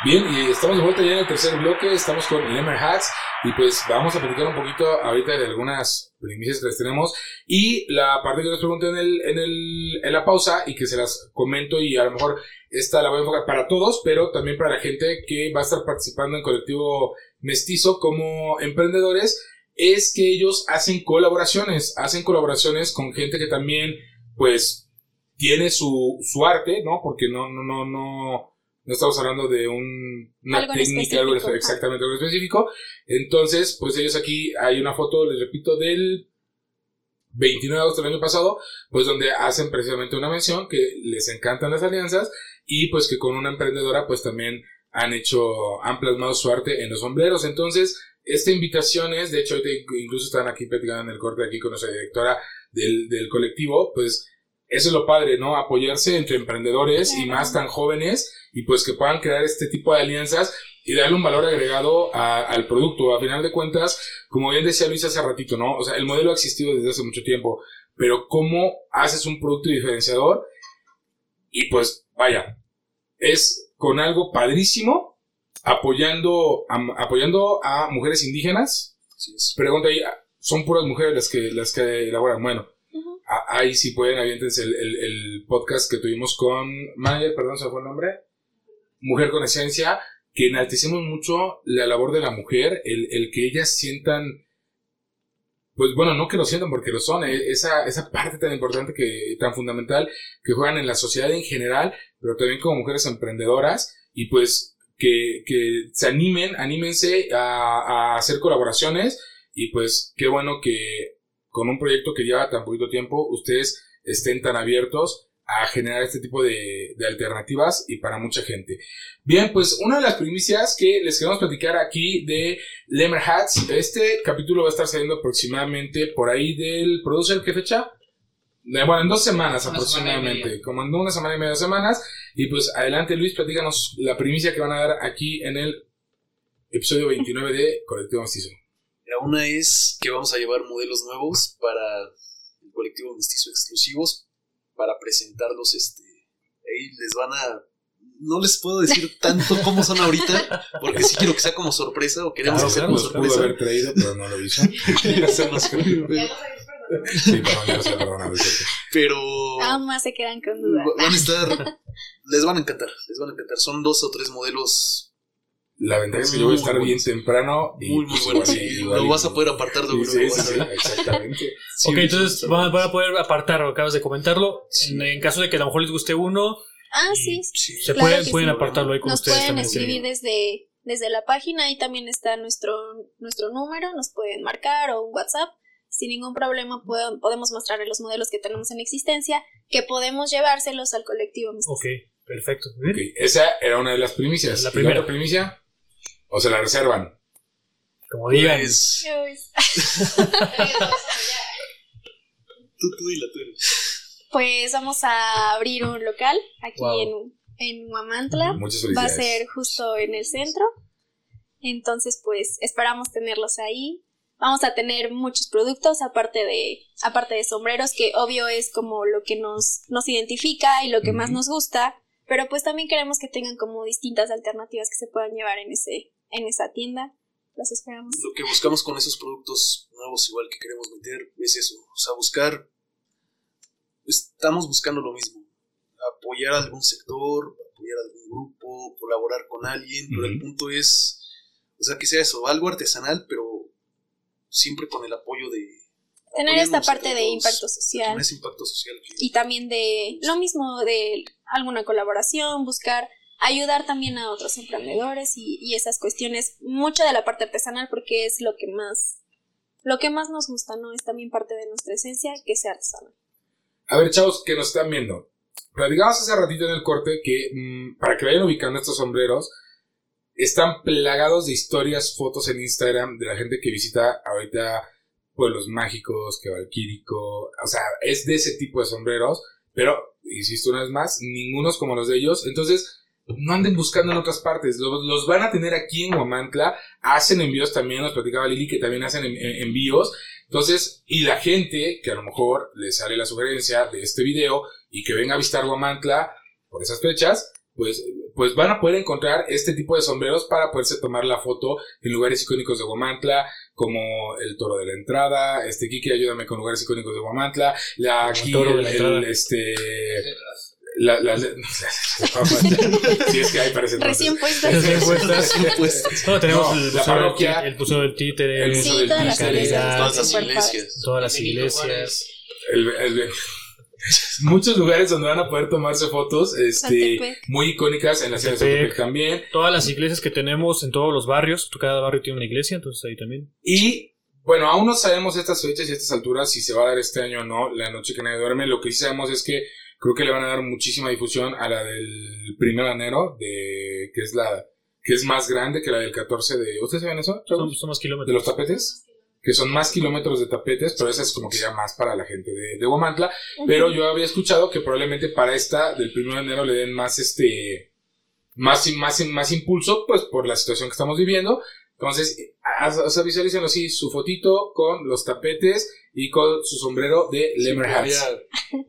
Bien, y estamos de vuelta ya en el tercer bloque, estamos con Lemmer Hats y pues vamos a platicar un poquito ahorita de algunas primicias que les tenemos y la parte que les pregunté en, el, en, el, en la pausa y que se las comento y a lo mejor esta la voy a enfocar para todos, pero también para la gente que va a estar participando en colectivo mestizo como emprendedores, es que ellos hacen colaboraciones, hacen colaboraciones con gente que también pues tiene su, su arte, ¿no? Porque no, no, no, no, no estamos hablando de un, una Algo técnica, algo exactamente algo específico. Entonces, pues ellos aquí hay una foto, les repito, del 29 de agosto del año pasado, pues donde hacen precisamente una mención que les encantan las alianzas y pues que con una emprendedora pues también han hecho, han plasmado su arte en los sombreros. Entonces, esta invitación es, de hecho, incluso están aquí platicando en el corte aquí con nuestra directora del, del colectivo, pues eso es lo padre, ¿no? Apoyarse entre emprendedores y más tan jóvenes y pues que puedan crear este tipo de alianzas y darle un valor agregado a- al producto. A final de cuentas, como bien decía Luis hace ratito, ¿no? O sea, el modelo ha existido desde hace mucho tiempo, pero ¿cómo haces un producto diferenciador? Y pues, vaya, es con algo padrísimo, apoyando a, apoyando a mujeres indígenas. Pregunta ahí, ¿son puras mujeres las que, las que elaboran? Bueno, ahí sí pueden, aviéntense el, el, podcast que tuvimos con Manager, perdón, se fue el nombre. Mujer con Esencia, que enaltecemos mucho la labor de la mujer, el, el que ellas sientan, pues bueno, no que lo sientan porque lo son, eh, esa, esa parte tan importante que, tan fundamental que juegan en la sociedad en general, pero también como mujeres emprendedoras, y pues que, que se animen, anímense a hacer colaboraciones, y pues qué bueno que con un proyecto que lleva tan poquito tiempo, ustedes estén tan abiertos a generar este tipo de, de, alternativas y para mucha gente. Bien, pues una de las primicias que les queremos platicar aquí de Lemmer Hats, este capítulo va a estar saliendo aproximadamente por ahí del producer, ¿qué fecha? bueno, en dos semanas aproximadamente, como en una semana y media, semanas. Y pues adelante Luis, platícanos la primicia que van a dar aquí en el episodio 29 de Colectivo Mestizo. La una es que vamos a llevar modelos nuevos para el Colectivo Mestizo exclusivos para presentarlos. Este, ahí les van a no les puedo decir *laughs* tanto cómo son ahorita, porque sí quiero que sea como sorpresa o queremos claro, hacer claro, como sorpresa. pudo haber traído, pero no lo hizo. *laughs* Sí, perdón, ya sé, perdón. Pero Aún más se quedan con duda. va- van a estar, les van a encantar, les van a encantar. Son dos o tres modelos La ventaja es que yo voy a estar bien temprano y muy, muy pues, y- lo y- vas a poder apartar de Sí, luego, sí, exactamente. *laughs* Ok, entonces van, van a poder apartar, acabas de comentarlo. Sí. En, en caso de que a lo mejor les guste uno, Ah, sí. sí. se Claro pueden, pueden sí. apartarlo ahí con Nos ustedes pueden también. escribir desde, desde la página y también está nuestro, nuestro número, nos pueden marcar o un WhatsApp. Sin ningún problema puedo- podemos mostrarles los modelos que tenemos en existencia, que podemos llevárselos al colectivo. Ok, perfecto. Muy Ok, bien. esa era una de las primicias. La ¿Y primera. otra primicia? ¿O se la reservan? Como digan. Pues, tú, tú dila, tú dila. Pues vamos a abrir un local aquí Wow. en, en Huamantla. Muchas Va a ser justo en el centro. Entonces, pues esperamos tenerlos ahí. Vamos a tener muchos productos aparte de aparte de sombreros que obvio es como lo que nos nos identifica y lo que más nos gusta, pero pues también queremos que tengan como distintas alternativas que se puedan llevar en ese en esa tienda. Los esperamos. Lo que buscamos con esos productos nuevos, igual que queremos meter, es eso. O sea, buscar. Estamos buscando lo mismo. Apoyar a algún sector, apoyar a algún grupo, colaborar con alguien, pero el punto es. O sea, que sea eso, algo artesanal, pero siempre con el apoyo de. Tener esta parte de impacto social. Con ese impacto social que. y también de lo mismo de alguna colaboración, buscar ayudar también a otros emprendedores y, y esas cuestiones, mucho de la parte artesanal porque es lo que más lo que más nos gusta, ¿no? Es también parte de nuestra esencia que sea artesanal. A ver, chavos, que nos están viendo. Platicamos hace ratito en el corte que mm, para que vayan ubicando estos sombreros, están plagados de historias, fotos en Instagram de la gente que visita ahorita pueblos mágicos, que Valquírico, o sea, es de ese tipo de sombreros, pero, insisto una vez más, ninguno es como los de ellos, entonces no anden buscando en otras partes, los, los van a tener aquí en Huamantla, hacen envíos también, nos platicaba Lili que también hacen en- en- envíos, entonces, y la gente que a lo mejor le sale la sugerencia de este video y que venga a visitar Guamantla por esas fechas, pues, pues van a poder encontrar este tipo de sombreros para poderse tomar la foto en lugares icónicos de Guamantla, como el toro de la entrada, este Kiki, ayúdame con lugares icónicos de Guamantla, la, aquí, toro de el, la el, entrada. este, la, la, *laughs* *laughs* sí, es que hay entonces. Recién puestas. Recién puestas. Recién puestas. No, tenemos No, el, la parroquia. ti- el Museo del Títere, El Sí, del todas las Títere, iglesias. Todas las iglesias. todas las iglesias. El- el- muchos lugares donde van a poder tomarse fotos este, muy icónicas en la ciudad de. Saltepec también. Todas las iglesias que tenemos en todos los barrios, cada barrio tiene una iglesia, entonces ahí también. Y bueno, aún no sabemos estas fechas y estas alturas si se va a dar este año o no, la noche que nadie duerme. Lo que sí sabemos es que creo que le van a dar muchísima difusión a la del primero de enero, de, que es la que es más grande que la del 14 de... ¿Ustedes saben eso? Son, más De kilómetros. los tapetes. Que son más kilómetros de tapetes, pero esa es como que ya más para la gente de, de Guamantla. Pero yo había escuchado que probablemente para esta del 1 de enero le den más este más, más, más impulso, pues por la situación que estamos viviendo. Entonces, o sea, visualícenlo así, su fotito con los tapetes y con su sombrero de Lemmer Hats.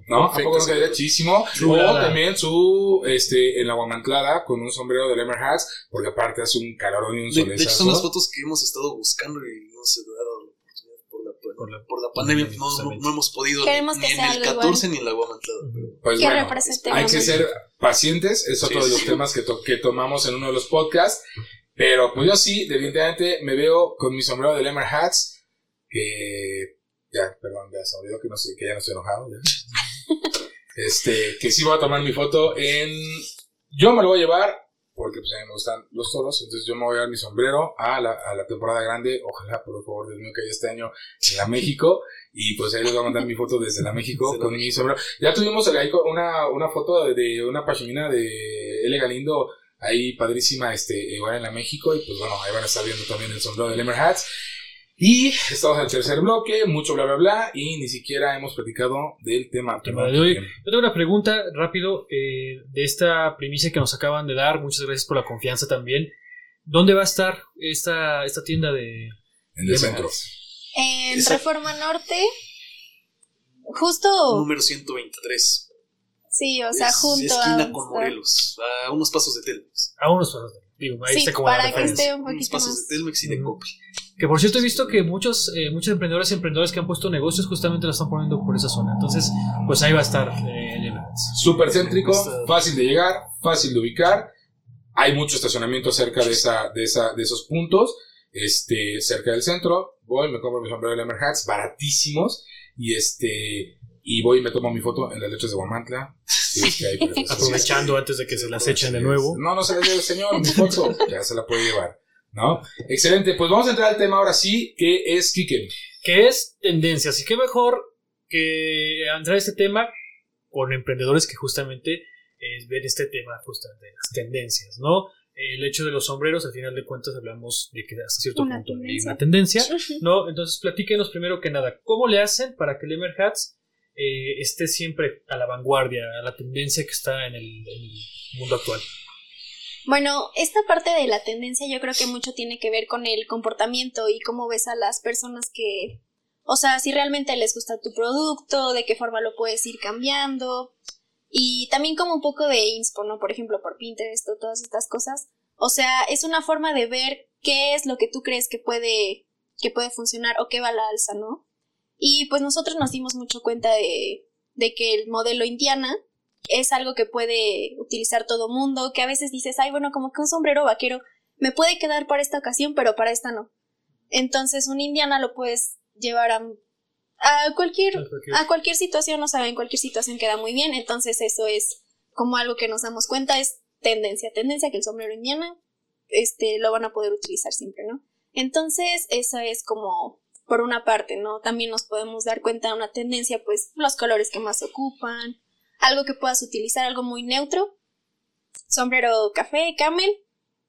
¿No? ¿A poco no sí. quedaría chísimo? O también su, este, en la guamantlada con un sombrero de Lemmer Hats, porque aparte hace un calorón y un De, de hecho, solezazo. son las fotos que hemos estado buscando y no se ha dado la oportunidad por la, Por la- pandemia. No, no, hemos podido Queremos ni, en el algo 14 ni en la Guamantlada. Pues que bueno, hay que ser pacientes, es otro Sí, de los sí. temas que, to- que tomamos en uno de los podcasts. Pero pues yo sí, definitivamente me veo con mi sombrero de Lemmer Hats, que ya, perdón, ya se olvidó que, no sé, que ya no estoy enojado. ya. *laughs* este, que sí voy a tomar mi foto en... Yo me lo voy a llevar porque pues a mí me gustan los toros, entonces yo me voy a dar mi sombrero a la, a la temporada grande, ojalá por favor Dios mío que haya este año en la México, y pues ahí les voy a mandar mi foto desde la México *laughs* con mi sombrero. Ya tuvimos ahí una, una foto de, de una pachimina de L. Galindo, ahí padrísima, este, igual en la México, y pues bueno, ahí van a estar viendo también el sombrero de Lemmer Hats. Y estamos en el tercer bloque, mucho bla bla bla, y ni siquiera hemos platicado del tema. tema de hoy. Yo tengo una pregunta rápido eh, de esta primicia que nos acaban de dar. Muchas gracias por la confianza también. ¿Dónde va a estar esta, esta tienda de... En el centro. En Reforma Norte, justo, Número 123. Sí, o sea, Es junto esquina a... con Morelos, a unos pasos de Telmex. A unos pasos. Digo, ahí Sí, está como la para que referencia. esté un Unos poquito pasos más. de Telmex y de. Coppel. Que por cierto he visto que muchos, eh, muchos emprendedores y emprendedores que han puesto negocios justamente lo están poniendo por esa zona. Entonces, pues ahí va a estar eh, el. Súper céntrico, fácil de llegar, fácil de ubicar. Hay mucho estacionamiento cerca de esa, de esa, de esos puntos, este, cerca del centro. Voy, me compro mi sombrero de Lemmer Hats, baratísimos, y este, y voy y me tomo mi foto en las leches de Guamantla. *laughs* Aprovechando antes de que se las echen de nuevo. No, no se la lleve, señor, mi foto, ya se la puede llevar, ¿no? Excelente, pues vamos a entrar al tema ahora sí, que es Kiken. que es tendencias. Y qué mejor que entrar a este tema con emprendedores que justamente eh, ven este tema justamente de las tendencias, ¿no? El hecho de los sombreros, al final de cuentas, hablamos de que hasta cierto Una punto hay una tendencia, ¿no? Entonces, platíquenos primero que nada, ¿cómo le hacen para que el Emer Hats eh, esté siempre a la vanguardia, a la tendencia que está en el, mundo actual? Bueno, esta parte de la tendencia yo creo que mucho tiene que ver con el comportamiento y cómo ves a las personas que, o sea, si realmente les gusta tu producto, de qué forma lo puedes ir cambiando y también como un poco de inspo, ¿no? Por ejemplo, por Pinterest o todas estas cosas. O sea, es una forma de ver qué es lo que tú crees que puede que puede funcionar o qué va a la alza, ¿no? Y pues nosotros nos dimos mucho cuenta de, de que el modelo Indiana es algo que puede utilizar todo mundo, que a veces dices, ay, bueno, como que un sombrero vaquero me puede quedar para esta ocasión, pero para esta no. Entonces, un indiana lo puedes llevar a, a cualquier a cualquier situación, o sea, en cualquier situación queda muy bien. Entonces, eso es como algo que nos damos cuenta, es tendencia, tendencia que el sombrero indiana este lo van a poder utilizar siempre, ¿no? Entonces, eso es como por una parte, ¿no? También nos podemos dar cuenta de una tendencia, pues los colores que más ocupan, algo que puedas utilizar, algo muy neutro. Sombrero café, camel,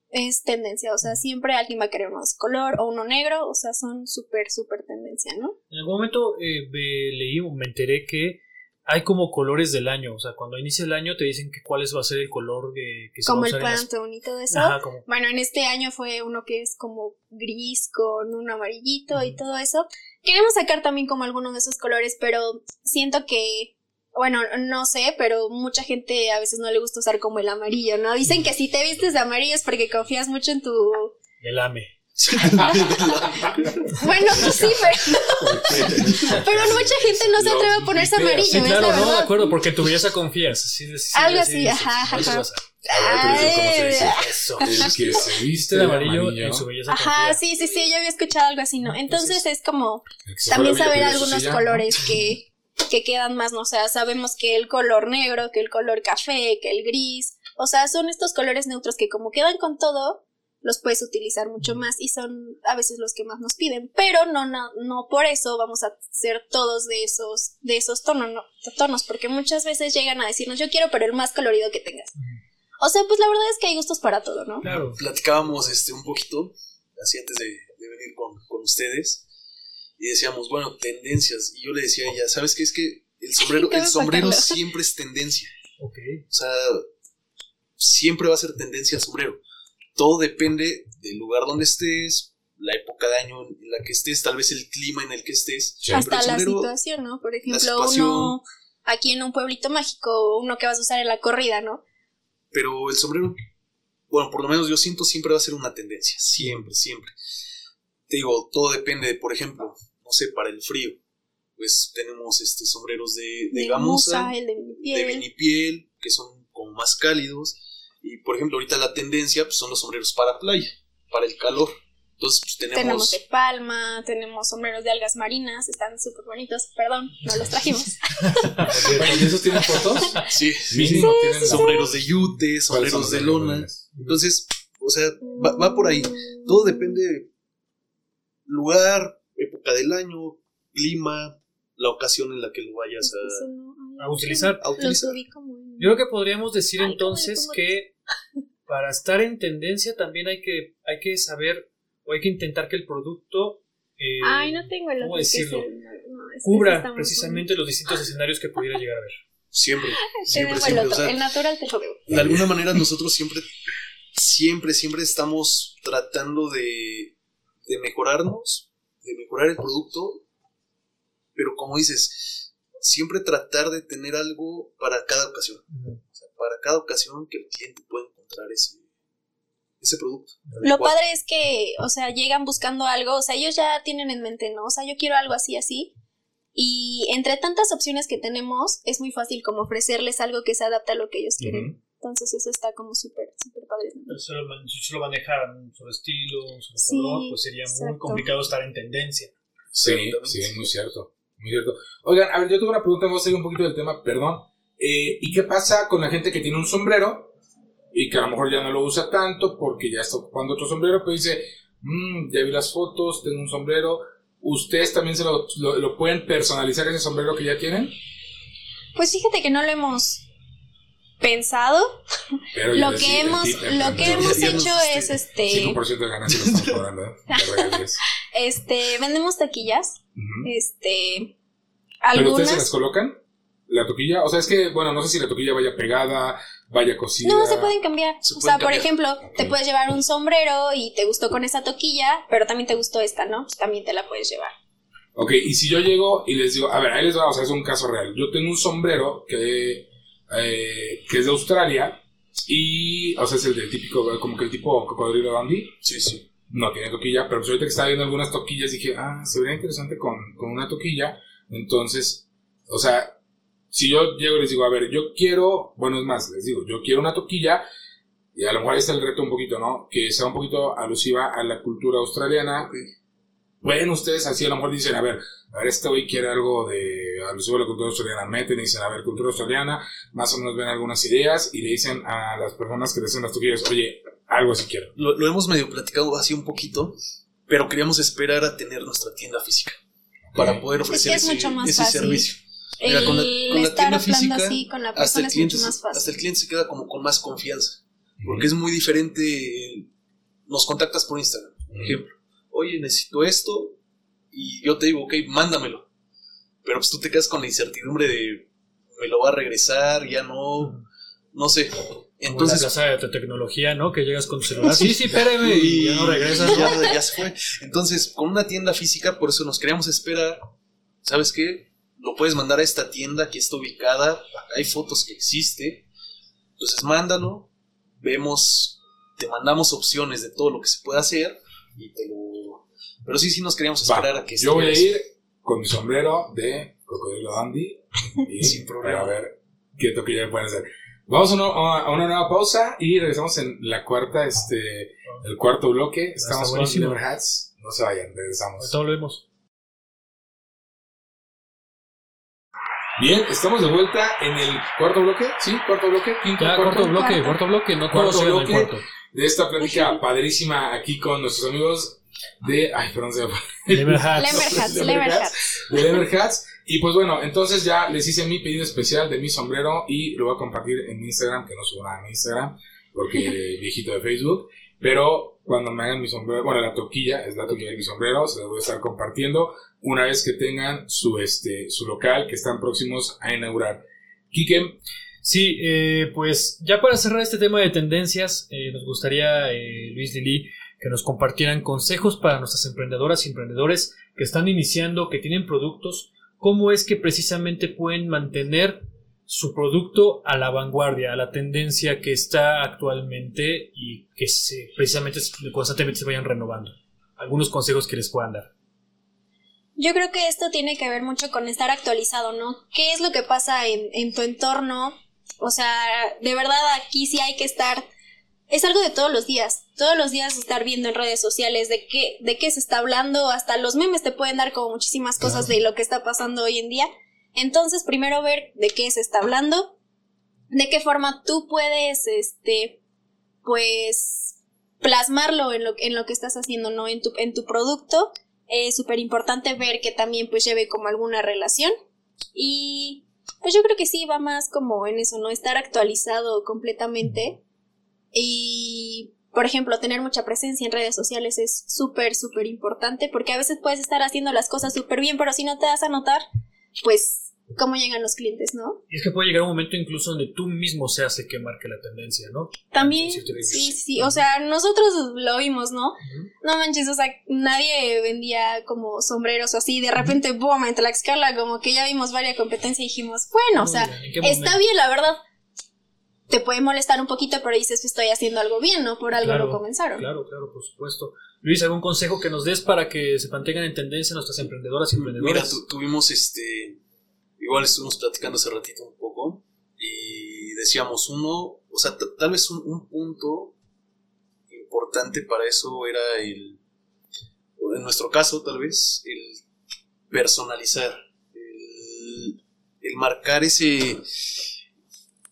es tendencia, o sea, siempre alguien va a querer uno color o uno negro, o sea, son súper, súper tendencia, ¿no? En algún momento eh, me leí o me enteré que hay como colores del año, o sea, cuando inicia el año te dicen que cuál es- va a ser el color que, que se Como va a el las- Pantone y todo eso. Ajá, como Bueno, en este año fue uno que es como gris con un amarillito y todo eso. Queremos sacar también como algunos de esos colores, pero siento que, bueno, no sé, pero mucha gente a veces no le gusta usar como el amarillo, ¿no? Dicen que si te vistes de amarillo es porque confías mucho en tu... el AME. *laughs* Bueno, tú sí, pero, *laughs* pero mucha gente no se atreve a ponerse amarillo, Sí, es claro, la no, de acuerdo, porque tu belleza confías. Sí, sí, Algo sí, así, sí, ajá, ajá. eso. El que se viste de amarillo, en su belleza Ajá, sí, sí, sí, yo había escuchado algo así, ¿no? Entonces es como también saber algunos colores que, que quedan más, ¿no? O sea, sabemos que el color negro, que el color café, que el gris, o sea, son estos colores neutros que como quedan con todo, los puedes utilizar mucho más y son a veces los que más nos piden, pero no, no, no por eso vamos a ser todos de esos, de esos tonos, no, tonos, porque muchas veces llegan a decirnos, yo quiero, pero el más colorido que tengas. O sea, pues la verdad es que hay gustos para todo, ¿no? Claro. platicábamos este, un poquito, así antes de, de venir con, con ustedes, y decíamos, bueno, tendencias. Y yo le decía a ella, ¿sabes qué? Es que el sombrero, el sombrero siempre es tendencia. Ok. O sea, siempre va a ser tendencia el sombrero. Todo depende del lugar donde estés, la época de año en la que estés, tal vez el clima en el que estés. Sí. Hasta la sombrero- situación, ¿no? Por ejemplo, uno aquí en un pueblito mágico, uno que vas a usar en la corrida, ¿no? Pero el sombrero, bueno, por lo menos yo siento siempre va a ser una tendencia, siempre, siempre. Te digo, todo depende, por ejemplo, no sé, para el frío, pues tenemos este sombreros de, de, gamuza, el de de vinipiel. vinipiel, que son como más cálidos. Y por ejemplo, ahorita la tendencia pues, son los sombreros para playa, para el calor. Entonces, pues Tenemos tenemos... de palma, tenemos sombreros de algas marinas, están súper bonitos. Perdón, no los trajimos. *laughs* ¿Y esos tienen fotos? Sí, Mínimo tienen sombreros de yute, ¿Cuáles son sombreros de lona. Entonces, o sea, va, va por ahí. Todo depende de lugar, época del año, clima, la ocasión en la que lo vayas Eso a, A utilizar. a utilizar. Yo creo que podríamos decir Ay, ¿cómo le entonces que para estar en tendencia también hay que, hay que saber o hay que intentar que el producto eh, Ay, no tengo el ¿cómo decirlo? el- no, no, ese- ese cubra precisamente los distintos escenarios que pudiera llegar a ver. Siempre, *laughs* siempre, siempre. el O otro, sea, el natural te lo debo. de alguna manera nosotros siempre, siempre, siempre estamos tratando de, de mejorarnos, de mejorar el producto, pero como dices, siempre tratar de tener algo para cada ocasión. Para cada ocasión que el cliente pueda encontrar ese, ese producto. Lo padre es que, o sea, llegan buscando algo, o sea, ellos ya tienen en mente, ¿no? O sea, yo quiero algo así, así. Y entre tantas opciones que tenemos, es muy fácil como ofrecerles algo que se adapte a lo que ellos quieren. Ujú. Entonces eso está como súper, súper padre. solo man- si solo manejaran solo estilo, solo Sí, color, pues sería muy exacto. complicado estar en tendencia. Sí, sí, muy cierto. Muy cierto. Oigan, a ver, yo tengo una pregunta, vamos a seguir un poquito del tema, perdón. Eh, ¿Y qué pasa con la gente que tiene un sombrero y que a lo mejor ya no lo usa tanto porque ya está ocupando otro sombrero, pero dice, "Mm, ya vi las fotos, tengo un sombrero. ¿Ustedes también se lo, lo- lo pueden personalizar ese sombrero que ya tienen? Pues fíjate que no lo hemos pensado. Pero Lo que sí, hemos, tip, lo que hemos hecho es este, 5% de ganancia lo estamos cobrando, ¿eh? *laughs* Este, vendemos taquillas, este, ¿Pero ustedes se las algunas. colocan? ¿La toquilla? O sea, es que, bueno, no sé si la toquilla vaya pegada, vaya cosida. No, se pueden cambiar. Se o pueden sea, por cambiar. ejemplo, te puedes llevar un sombrero y te gustó con esa toquilla, pero también te gustó esta, ¿no? Pues también te la puedes llevar. Ok, y si yo llego y les digo, a ver, ahí les va, o sea, es un caso real. Yo tengo un sombrero que, eh, que es de Australia y, o sea, es el del típico, como que el tipo cocodrilo dandy. Sí, sí. No tiene toquilla, pero pues ahorita que estaba viendo algunas toquillas dije, ah, se vería interesante con, con una toquilla. Entonces, o sea, si yo llego y les digo, a ver, yo quiero, bueno, es más, les digo, yo quiero una toquilla, y a lo mejor ahí está el reto un poquito, ¿no? Que sea un poquito alusiva a la cultura australiana. Pueden ustedes así, a lo mejor dicen, a ver, a ver, este hoy quiere algo de alusivo a la cultura australiana, meten y dicen, a ver, cultura australiana, más o menos ven algunas ideas y le dicen a las personas que les hacen las toquillas, oye, algo así quiero. Lo, lo hemos medio platicado así un poquito, pero queríamos esperar a tener nuestra tienda física para poder Es que ofrecer es ese, mucho más ese fácil. servicio. Mira, el con la- con la estar tienda física, así con la Hasta el, cliente, más hasta el cliente se queda como con más confianza, porque es muy diferente. Nos contactas por Instagram, por ejemplo. Oye, necesito esto y yo te digo, ok, mándamelo. Pero pues tú te quedas con la incertidumbre de me lo va a regresar, ya no, no sé. Entonces, Entonces, la de tecnología, ¿no? Que llegas con tu celular. *laughs* Sí, sí, espérame. Y ya no regresas. Ya, ya se fue. Entonces, con una tienda física, por eso nos queríamos esperar. ¿Sabes qué? Lo puedes mandar a esta tienda que está ubicada. Hay fotos que existe. Entonces, mándalo. Vemos, te mandamos opciones de todo lo que se puede hacer. Y te lo. Pero sí, sí nos queríamos Va, esperar a que yo voy a ir con mi sombrero de cocodrilo dandy y *laughs* Sin problema. para ver qué toquilla me pueden hacer. Vamos a, uno- a una nueva pausa y regresamos en la cuarta, este, el cuarto bloque. Estamos con. Never Hats. No se vayan, regresamos. Ahorita volvemos. Bien, estamos de vuelta en el cuarto bloque, ¿sí? Cuarto bloque, quinto, Ya, cuarto, cuarto bloque, cuarto. bloque, no Cuarto todos se ven en el bloque. cuarto. de esta plática padrísima aquí con nuestros amigos de, ay, perdón, se. Lemerhats, *laughs* de Lemerhats. de Lever Hats. Y pues bueno, entonces ya les hice mi pedido especial de mi sombrero y lo voy a compartir en mi Instagram, que no subo nada en Instagram, porque *laughs* viejito de Facebook. Pero cuando me hagan mi sombrero, bueno, la toquilla, es la toquilla de mi sombrero, se la voy a estar compartiendo una vez que tengan su, este, su local que están próximos a inaugurar. Quique, Sí, eh, pues ya para cerrar este tema de tendencias, eh, nos gustaría, eh, Luis Lili, que nos compartieran consejos para nuestras emprendedoras y emprendedores que están iniciando, que tienen productos, cómo es que precisamente pueden mantener su producto a la vanguardia, a la tendencia que está actualmente y que se, precisamente constantemente se vayan renovando. Algunos consejos que les puedan dar. Yo creo que esto tiene que ver mucho con estar actualizado, ¿no? ¿Qué es lo que pasa en, en tu entorno? O sea, de verdad aquí sí hay que estar es algo de todos los días. Todos los días estar viendo en redes sociales de qué, de qué se está hablando, hasta los memes te pueden dar como muchísimas cosas de lo que está pasando hoy en día. Entonces, primero ver de qué se está hablando, de qué forma tú puedes, este, pues, plasmarlo en lo, en lo que estás haciendo, ¿no? En tu, en tu producto. Es súper importante ver que también pues lleve como alguna relación. Y pues yo creo que sí va más como en eso, ¿no? Estar actualizado completamente. Y, por ejemplo, tener mucha presencia en redes sociales es súper, súper importante porque a veces puedes estar haciendo las cosas súper bien, pero si no te das a notar, pues cómo llegan los clientes, ¿no? Y es que puede llegar un momento incluso donde tú mismo se hace que marque la tendencia, ¿no? También, sí, sí, o sea, nosotros lo vimos, ¿no? No manches, o sea, nadie vendía como sombreros así, de repente, boom, en Tlaxcala, como que ya vimos varias competencias y dijimos, bueno, o sea, está bien, la verdad, te puede molestar un poquito, pero dices que estoy haciendo algo bien, ¿no? Por algo lo comenzaron. Claro, claro, por supuesto. Luis, ¿algún consejo que nos des para que se mantengan en tendencia nuestras emprendedoras y emprendedores? Mira, tuvimos este igual estuvimos platicando hace ratito un poco y decíamos uno, o sea, tal vez un, punto importante para eso era el, en nuestro caso tal vez, el personalizar, el, marcar ese,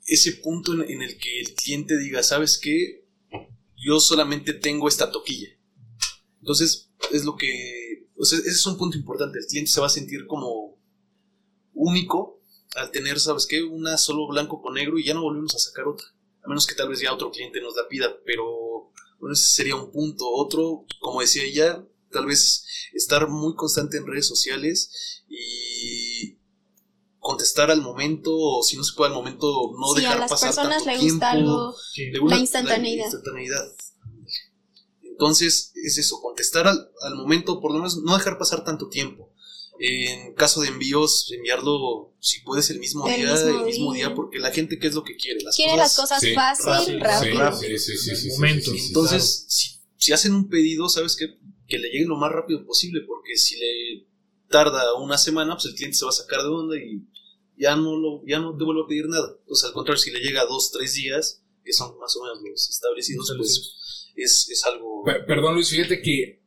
ese punto en, el que el cliente diga, ¿sabes qué? Yo solamente tengo esta toquilla. Entonces, es lo que, o sea, ese es un punto importante, el cliente se va a sentir como único al tener, ¿sabes qué? Una solo blanco con negro y ya no volvemos a sacar otra. A menos que tal vez ya otro cliente nos la pida, pero bueno, ese sería un punto. Otro, como decía ella, tal vez estar muy constante en redes sociales y contestar al momento o si no se puede al momento no sí, dejar a las pasar personas tanto le gusta tiempo, algo, la instantaneidad. Entonces es eso, contestar al, al momento, por lo menos no dejar pasar tanto tiempo. En caso de envíos, enviarlo si puedes el mismo día, el mismo día, porque la gente qué es lo que quiere, las quiere las cosas fácil, rápido. Entonces, si, si, hacen un pedido, sabes que que le llegue lo más rápido posible, porque si le tarda una semana, pues el cliente se va a sacar de onda y ya no lo, ya no te vuelve a pedir nada. Entonces, al contrario, si le llega dos, tres días, que son más o menos los establecidos, pues es, es algo. Perdón, Luis, fíjate que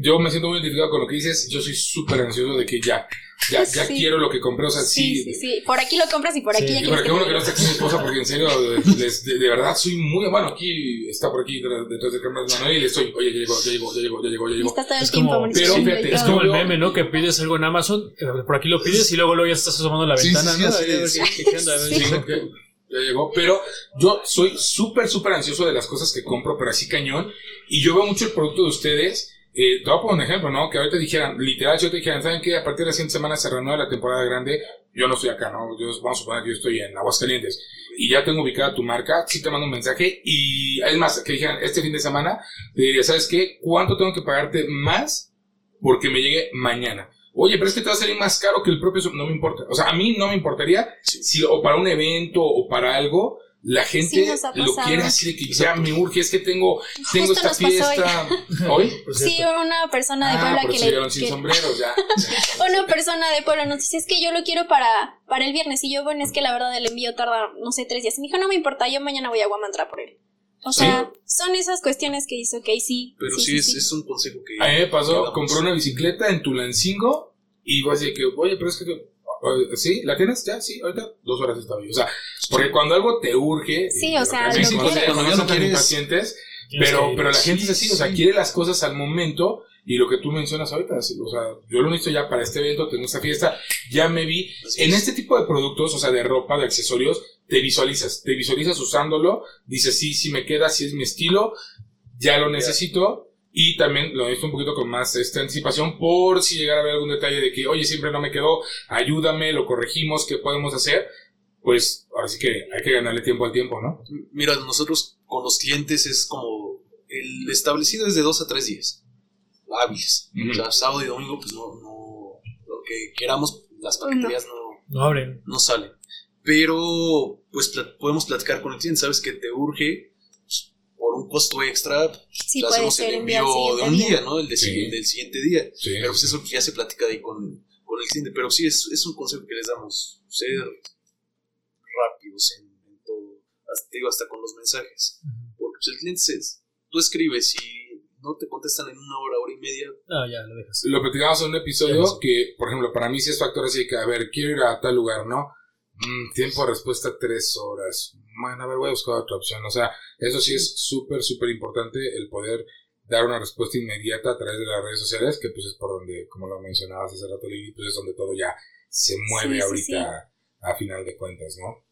yo me siento muy identificado con lo que dices. Yo soy súper ansioso de que ya, ya, ya quiero lo que compré. O sea, sí. Sí, sí, Por aquí lo compras y por aquí ya y por qué bueno que no está aquí mi esposa, porque en serio, *laughs* de, de, verdad soy muy. Bueno, aquí está por aquí detrás de cámaras Manuel y le estoy. Oye, ya llegó, ya llegó, ya llegó, ya llegó, ya llegó. Está todo el es tiempo, como, pero fíjate, es como el meme, ¿no? Que pides algo en Amazon, eh, por aquí lo pides y luego, luego ya estás asomando la ventana, ¿no? Ya llegó, pero yo soy súper, súper ansioso de las cosas que compro, pero así cañón. Y yo veo mucho el producto de ustedes eh, te voy a poner un ejemplo, ¿no? Que ahorita dijeran, literal, si yo te dijeran, ¿saben qué? A partir de la siguiente semana se renueva la temporada grande, yo no estoy acá, ¿no? Yo, vamos a suponer que yo estoy en Aguascalientes y ya tengo ubicada tu marca, sí te mando un mensaje y es más, que dijeran, este fin de semana, te diría, ¿sabes qué? ¿Cuánto tengo que pagarte más porque me llegue mañana? Oye, pero es que te va a salir más caro que el propio, no me importa. O sea, a mí no me importaría si, o para un evento o para algo, la gente lo quiere así de que ya me urge, es que tengo, tengo esta fiesta. ¿Hoy? *laughs* sí, una persona de ah, Puebla que le. Sin sombreros, ya. *laughs* una persona de Puebla nos dice, es que yo lo quiero para, para el viernes. Y yo, bueno, es que la verdad el envío tarda, no sé, tres días. Y me dijo, no me importa, yo mañana voy a Guamantra por él. O sea, son esas cuestiones que hizo, ok, sí. Pero sí, es, es, un consejo que. A mí me pasó, compró una bicicleta en Tulancingo y voy a decir que, oye, pero es que ¿Sí? ¿La tienes? Ya, sí, ahorita dos horas está bien. O sea, porque cuando algo te urge, sí, o sea, cuando no son tan impacientes, pero, pero la gente es así, o sea, quiere las cosas al momento y lo que tú mencionas ahorita, o sea, yo lo necesito ya para este evento, tengo esta fiesta, ya me vi. En este tipo de productos, o sea, de ropa, de accesorios, te visualizas, te visualizas usándolo, dices, sí, sí me queda, sí es mi estilo, ya lo necesito y también lo he visto un poquito con más esta anticipación por si llegara a haber algún detalle de que, oye, siempre no me quedó, ayúdame, lo corregimos, ¿qué podemos hacer? Pues ahora sí que hay que ganarle tiempo al tiempo, ¿no? Mira, nosotros con los clientes es como el establecido es de dos a tres días hábiles. O sea, sábado y domingo, pues no, no, lo que queramos, las paqueterías no, no abren. No salen. Pero, pues podemos platicar con el cliente, sabes que te urge, por un costo extra, sí, hacemos el envío de un día, ¿no? El, del siguiente día. Pero pues eso ya se platica ahí con, con el cliente. Pero sí, es, es, un consejo que les damos, ser en, todo, hasta, digo, hasta con los mensajes. Porque pues el cliente se, tú escribes y no te contestan en una hora, hora y media. Ah, ya, lo dejas. Lo platicamos en un episodio que, por ejemplo, para mí sí es factor así que, a ver, quiero ir a tal lugar, ¿no? Mm, tiempo de respuesta tres horas. Bueno, a ver, voy a buscar otra opción. O sea, eso sí es súper, súper importante el poder dar una respuesta inmediata a través de las redes sociales, que pues es por donde, como lo mencionabas hace rato, Lili, pues es donde todo ya se mueve Sí, sí, ahorita a final de cuentas, ¿no?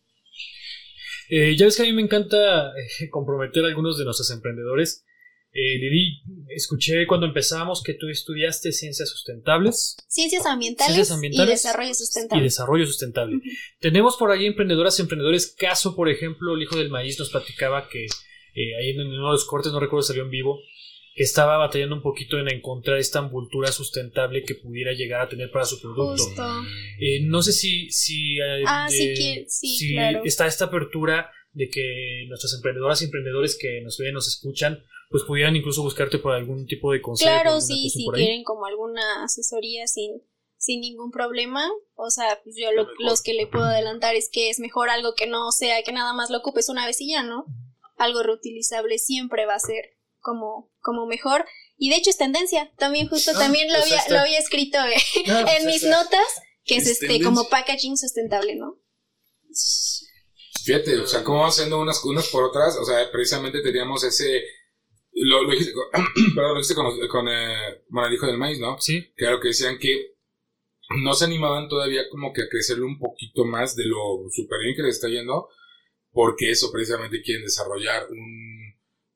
Eh, ya ves que a mí me encanta eh, *laughs* comprometer a algunos de nuestros emprendedores. Eh, Lili, escuché cuando empezamos que tú estudiaste ciencias sustentables Ciencias ambientales, Ciencias ambientales y desarrollo y sustentable. desarrollo sustentable. Tenemos por ahí emprendedoras y emprendedores. Caso, por ejemplo, el hijo del maíz nos platicaba que eh, ahí en uno de los cortes, no recuerdo si salió en vivo, estaba batallando un poquito en encontrar esta envoltura sustentable que pudiera llegar a tener para su producto. Justo. Eh, no sé si, si, eh, Ah, sí, de- que- sí, si claro. está esta apertura de que nuestras emprendedoras y emprendedores que nos ven, nos escuchan, pues pudieran incluso buscarte por algún tipo de consejo. Claro, sí, si quieren como alguna asesoría sin, sin ningún problema. O sea, pues yo lo- los que le puedo adelantar es que es mejor algo que no sea que nada más lo ocupes una vez y ya, ¿no? Algo reutilizable siempre va a ser como, como mejor. Y de hecho es tendencia. También justo Ah, también lo pues había, está. lo había escrito eh, *laughs* Ah, pues en mis está. notas, que es, Es este tendencia. como packaging sustentable, ¿no? Es- Fíjate, o sea, cómo vamos haciendo unas, unas por otras, o sea, precisamente teníamos ese, lo, lo dijiste, con, *clears throat* perdón, lo dijiste con, con eh, bueno, el hijo del maíz, ¿no? Sí, Claro que decían que no se animaban todavía como que a crecerle un poquito más de lo súper bien que les está yendo, porque eso precisamente quieren desarrollar un,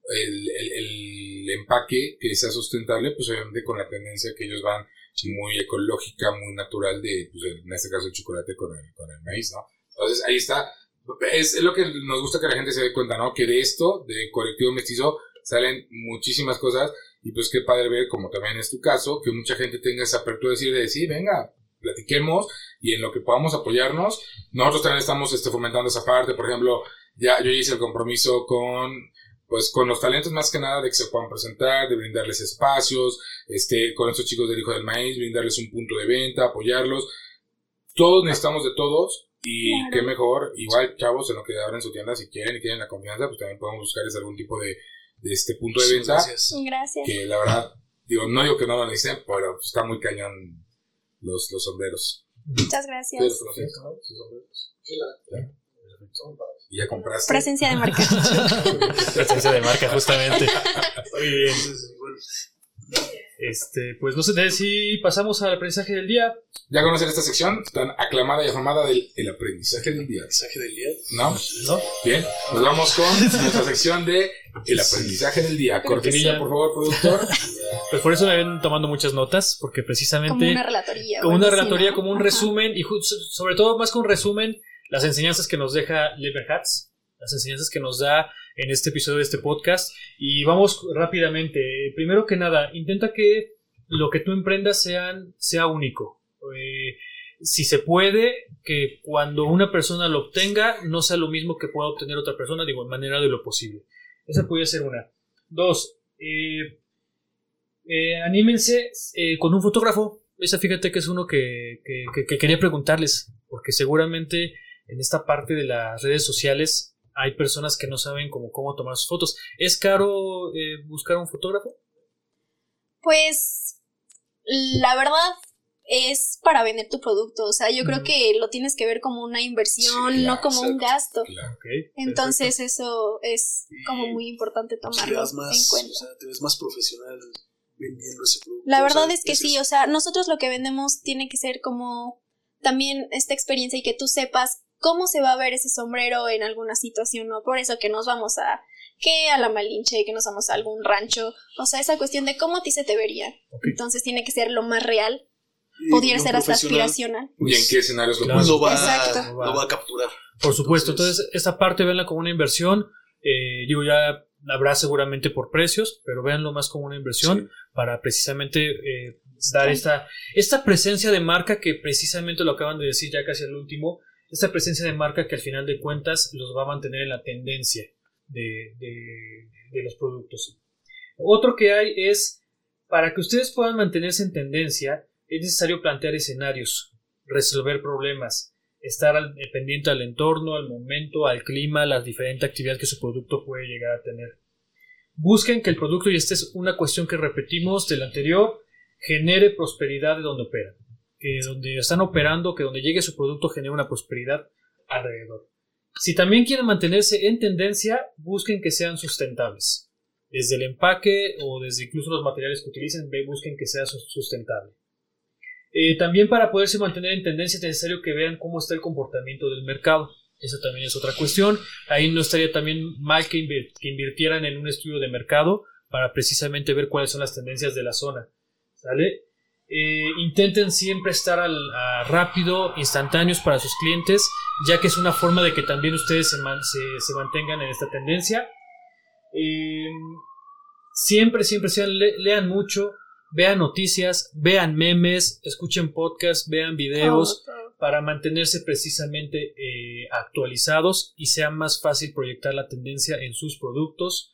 el, el, el empaque que sea sustentable, pues obviamente con la tendencia que ellos van muy ecológica, muy natural de, pues en este caso el chocolate con el, con el maíz, ¿no? Entonces ahí está, es, es lo que nos gusta que la gente se dé cuenta, ¿no? Que de esto, de colectivo mestizo, salen muchísimas cosas y pues qué padre ver, como también es tu caso, que mucha gente tenga esa apertura de decir, de sí, venga, platiquemos y en lo que podamos apoyarnos. Nosotros también estamos este, fomentando esa parte, por ejemplo, ya yo hice el compromiso con pues con los talentos más que nada de que se puedan presentar, de brindarles espacios, este, con estos chicos del Hijo del Maíz, brindarles un punto de venta, apoyarlos. Todos necesitamos de todos y Claro. qué mejor, igual chavos en lo que abren su tienda si quieren y tienen la confianza, pues también podemos buscarles algún tipo de, de este punto de venta Gracias. Gracias. que la verdad, digo, no digo que no lo necesiten, pero pues, está muy cañón los, los sombreros. Muchas ¿Ustedes gracias. los conocían, no? ¿Sus sombreros? Ya. ¿Y ya compraste? Presencia de marca. *laughs* presencia de marca, justamente. Muy bien. Este, pues no sé si pasamos al aprendizaje del día. ¿Ya conocen esta sección tan aclamada y afamada del el aprendizaje del día? mensaje del día. ¿No? ¿No? Bien, pues vamos con *laughs* nuestra sección de el aprendizaje del día. Cortinilla, por favor, productor. *laughs* Pues por eso me ven tomando muchas notas, porque como precisamente una relatoría. como una relatoría, como un resumen, y sobre todo más que un resumen, las enseñanzas que nos deja Leverhats, las enseñanzas que nos da en este episodio de este podcast. Y vamos rápidamente. Primero que nada, intenta que lo que tú emprendas sean, sea único. Eh, si se puede, que cuando una persona lo obtenga, no sea lo mismo que pueda obtener otra persona, digo, en manera de lo posible. Esa puede ser una. Dos, eh, eh, anímense con un fotógrafo. Esa fíjate que es uno que- que quería preguntarles, porque seguramente en esta parte de las redes sociales hay personas que no saben cómo, cómo tomar sus fotos. ¿Es caro eh, buscar un fotógrafo? Pues la verdad es para vender tu producto. O sea, yo creo que lo tienes que ver como una inversión, Sí, no como un gasto. Claro. Ok, Entonces eso es como muy importante Te tomarlo das en más, cuenta. o sea, te ves más profesional vendiendo ese producto. La o verdad sea, es que sí, o sea, nosotros lo que vendemos tiene que ser como también esta experiencia y que tú sepas cómo se va a ver ese sombrero en alguna situación, ¿no? Por eso que nos vamos a que a la Malinche, que nos vamos a algún rancho, o sea, esa cuestión de cómo a ti se te vería. Entonces tiene que ser lo más real, pudiera ser hasta aspiracional. ¿Y en qué escenarios lo Claro. va, Exacto. lo va a capturar. Por supuesto, Entonces- entonces esta parte véanla como una inversión. Eh, digo, ya habrá seguramente por precios, pero véanlo más como una inversión para precisamente eh, dar esta, esta presencia de marca que precisamente lo acaban de decir ya casi al último, esta presencia de marca que al final de cuentas los va a mantener en la tendencia de, de- los productos. Otro que hay es, para que ustedes puedan mantenerse en tendencia, es necesario plantear escenarios, resolver problemas, estar al- pendiente al entorno, al momento, al clima, las diferentes actividades que su producto puede llegar a tener. busquen que el producto, y esta es una cuestión que repetimos del anterior, genere prosperidad de donde operan. Donde están operando, que donde llegue su producto genere una prosperidad alrededor. Si también quieren mantenerse en tendencia, busquen que sean sustentables. Desde el empaque o desde incluso los materiales que utilicen, busquen que sea sustentable. Eh, también para poderse mantener en tendencia es necesario que vean cómo está el comportamiento del mercado. Esa también es otra cuestión. Ahí no estaría también mal que, invirtieran en un estudio de mercado para precisamente ver cuáles son las tendencias de la zona. ¿Sale? Eh, intenten siempre estar al, rápido, instantáneos para sus clientes, ya que es una forma de que también ustedes se, se, mantengan en esta tendencia. Eh, siempre, siempre sean, lean mucho, vean noticias, vean memes, escuchen podcasts, vean videos para mantenerse precisamente eh, actualizados y sea más fácil proyectar la tendencia en sus productos.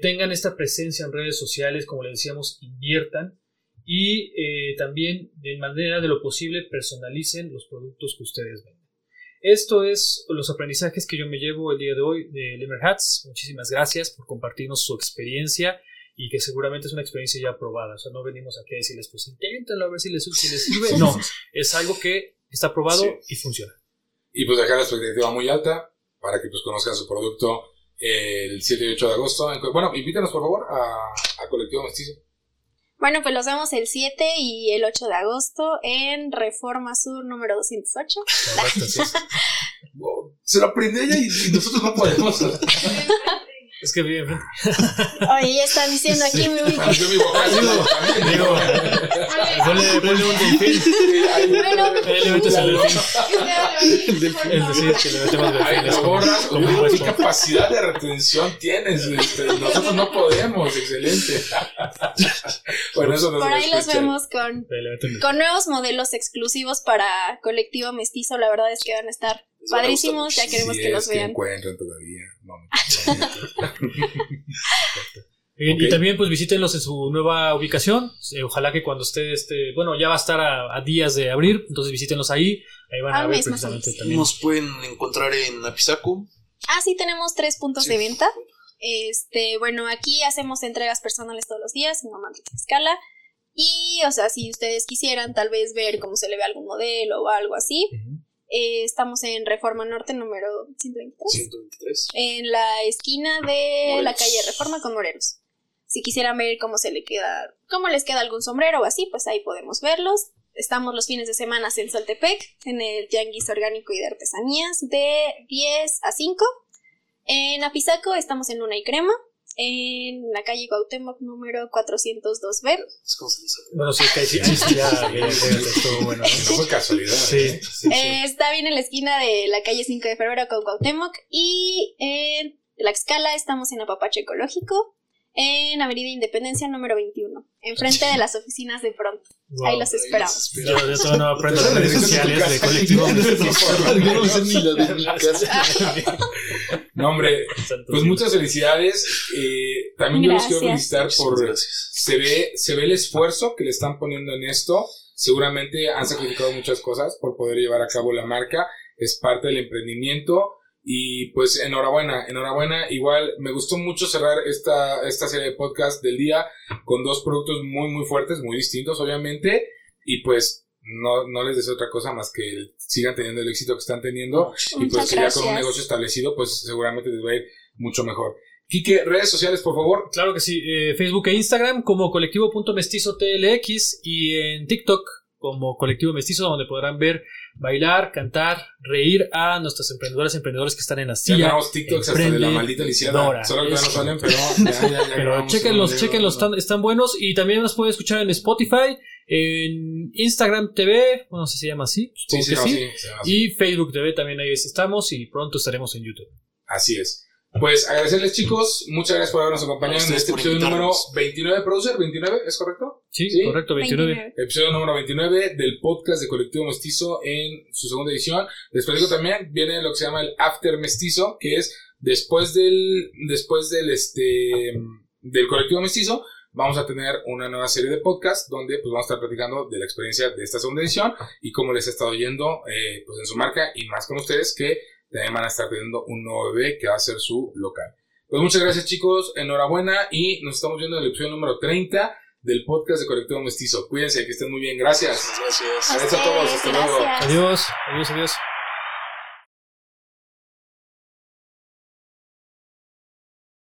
Tengan esta presencia en redes sociales, como les decíamos, inviertan y eh, también de manera de lo posible personalicen los productos que ustedes venden. Esto es los aprendizajes que yo me llevo el día de hoy de Lemmer Hats. Muchísimas gracias por compartirnos su experiencia y que seguramente es una experiencia ya probada. O sea, no venimos aquí a decirles, pues inténtenlo a ver si les, sirve. No, es algo que está probado y funciona. Y pues dejar la expectativa muy alta para que pues conozcan su producto el 7 y 8 de agosto. Bueno, invítanos por favor a, a Colectivo Mestizo. Bueno, pues los vemos el 7 y el 8 de agosto en Reforma Sur número 208. *laughs* Se lo aprendió ella y nosotros no podemos. Es que vive enfrente. Oye, ya están diciendo aquí mi ubicación. Yo vivo acá. Digo, ponle, ponle un delfín. Bueno. El evento es el delfín. Es decir, que le metemos delfines. Borras, ¿qué capacidad de retención tienes? Este, nosotros no podemos. Excelente. Bueno, eso Por ahí los vemos con, con nuevos modelos exclusivos para Colectivo Mestizo. La verdad es que van a estar padrísimos. Ya queremos que los vean. encuentran todavía. *laughs* Y también pues visítenlos en su nueva ubicación. Eh, ojalá que cuando esté este, bueno, ya va a estar a, días de abrir, entonces visítenlos ahí. Ahí van a, ver precisamente también. Nos pueden encontrar en Apizaco. Ah, sí, tenemos tres puntos de venta. Este, bueno, aquí hacemos entregas personales todos los días, en una escala. Y, o sea, si ustedes quisieran tal vez ver cómo se le ve algún modelo o algo así, eh, estamos en Reforma Norte número 123. En la esquina de la calle Reforma con Moreros. Si quisieran ver cómo se le queda, cómo les queda algún sombrero o así, pues ahí podemos verlos. Estamos los fines de semana en Soltepec, en el Tianguis Orgánico y de Artesanías, de 10 a 5. En Apizaco estamos en Luna y Crema, en la calle Cuauhtémoc número 402B. Bueno, sí, que sí, ya, bueno. No fue casualidad. Sí, ¿eh? eh, está bien en la esquina de la calle 5 de febrero con Cuauhtémoc y en la escala estamos en Apapacho Ecológico en Avenida Independencia número 21, enfrente de las oficinas de pronto. ahí los esperamos. Yo, yo todavía no aprendo las redes sociales de colectivo. *laughs* no sé ni la de mi *laughs* casa. No, hombre, pues muchas felicidades. Eh, también yo los quiero felicitar por... Se ve, se ve el esfuerzo que le están poniendo en esto. Seguramente han sacrificado muchas cosas por poder llevar a cabo la marca. Es parte del emprendimiento y pues enhorabuena, enhorabuena. Igual me gustó mucho cerrar esta, esta serie de podcast del día con dos productos muy, muy fuertes, muy distintos, obviamente. Y pues no, no les deseo otra cosa más que sigan teniendo el éxito que están teniendo. y pues que ya con un negocio establecido, pues seguramente les va a ir mucho mejor. Quique, redes sociales, por favor. Claro que sí. Eh, Facebook e Instagram como colectivo.mestizo.tlx y en TikTok como Colectivo Mestizo, donde podrán ver bailar, cantar, reír a nuestros emprendedores, emprendedores que están en la silla. Ya TikToks hasta de la maldita lisiada. Solo que no salen, pero ya, ya, ya *laughs* Pero chequenlos, chequenlos, están, están buenos y también nos pueden escuchar en Spotify, en Instagram TV, no sé si se llama así, sí, sí, sí, y Facebook TV también ahí estamos y pronto estaremos en YouTube. Así es. Pues agradecerles chicos, muchas gracias por habernos acompañado en este episodio número 29 de Producer, 29, ¿es correcto? Sí, correcto, 29. Episodio número 29 del podcast de Colectivo Mestizo en su segunda edición. Después digo también, viene lo que se llama el After Mestizo, que es después del, después del este, del Colectivo Mestizo, vamos a tener una nueva serie de podcasts donde pues vamos a estar platicando de la experiencia de esta segunda edición y cómo les ha estado yendo eh, pues en su marca y más con ustedes que también van a estar teniendo un nuevo bebé que va a ser su local. Pues muchas gracias chicos, enhorabuena y nos estamos viendo en el episodio número 30 del podcast de Colectivo Mestizo. Cuídense, que estén muy bien. Gracias. Gracias. Gracias a todos. Hasta luego. Adiós, adiós, adiós.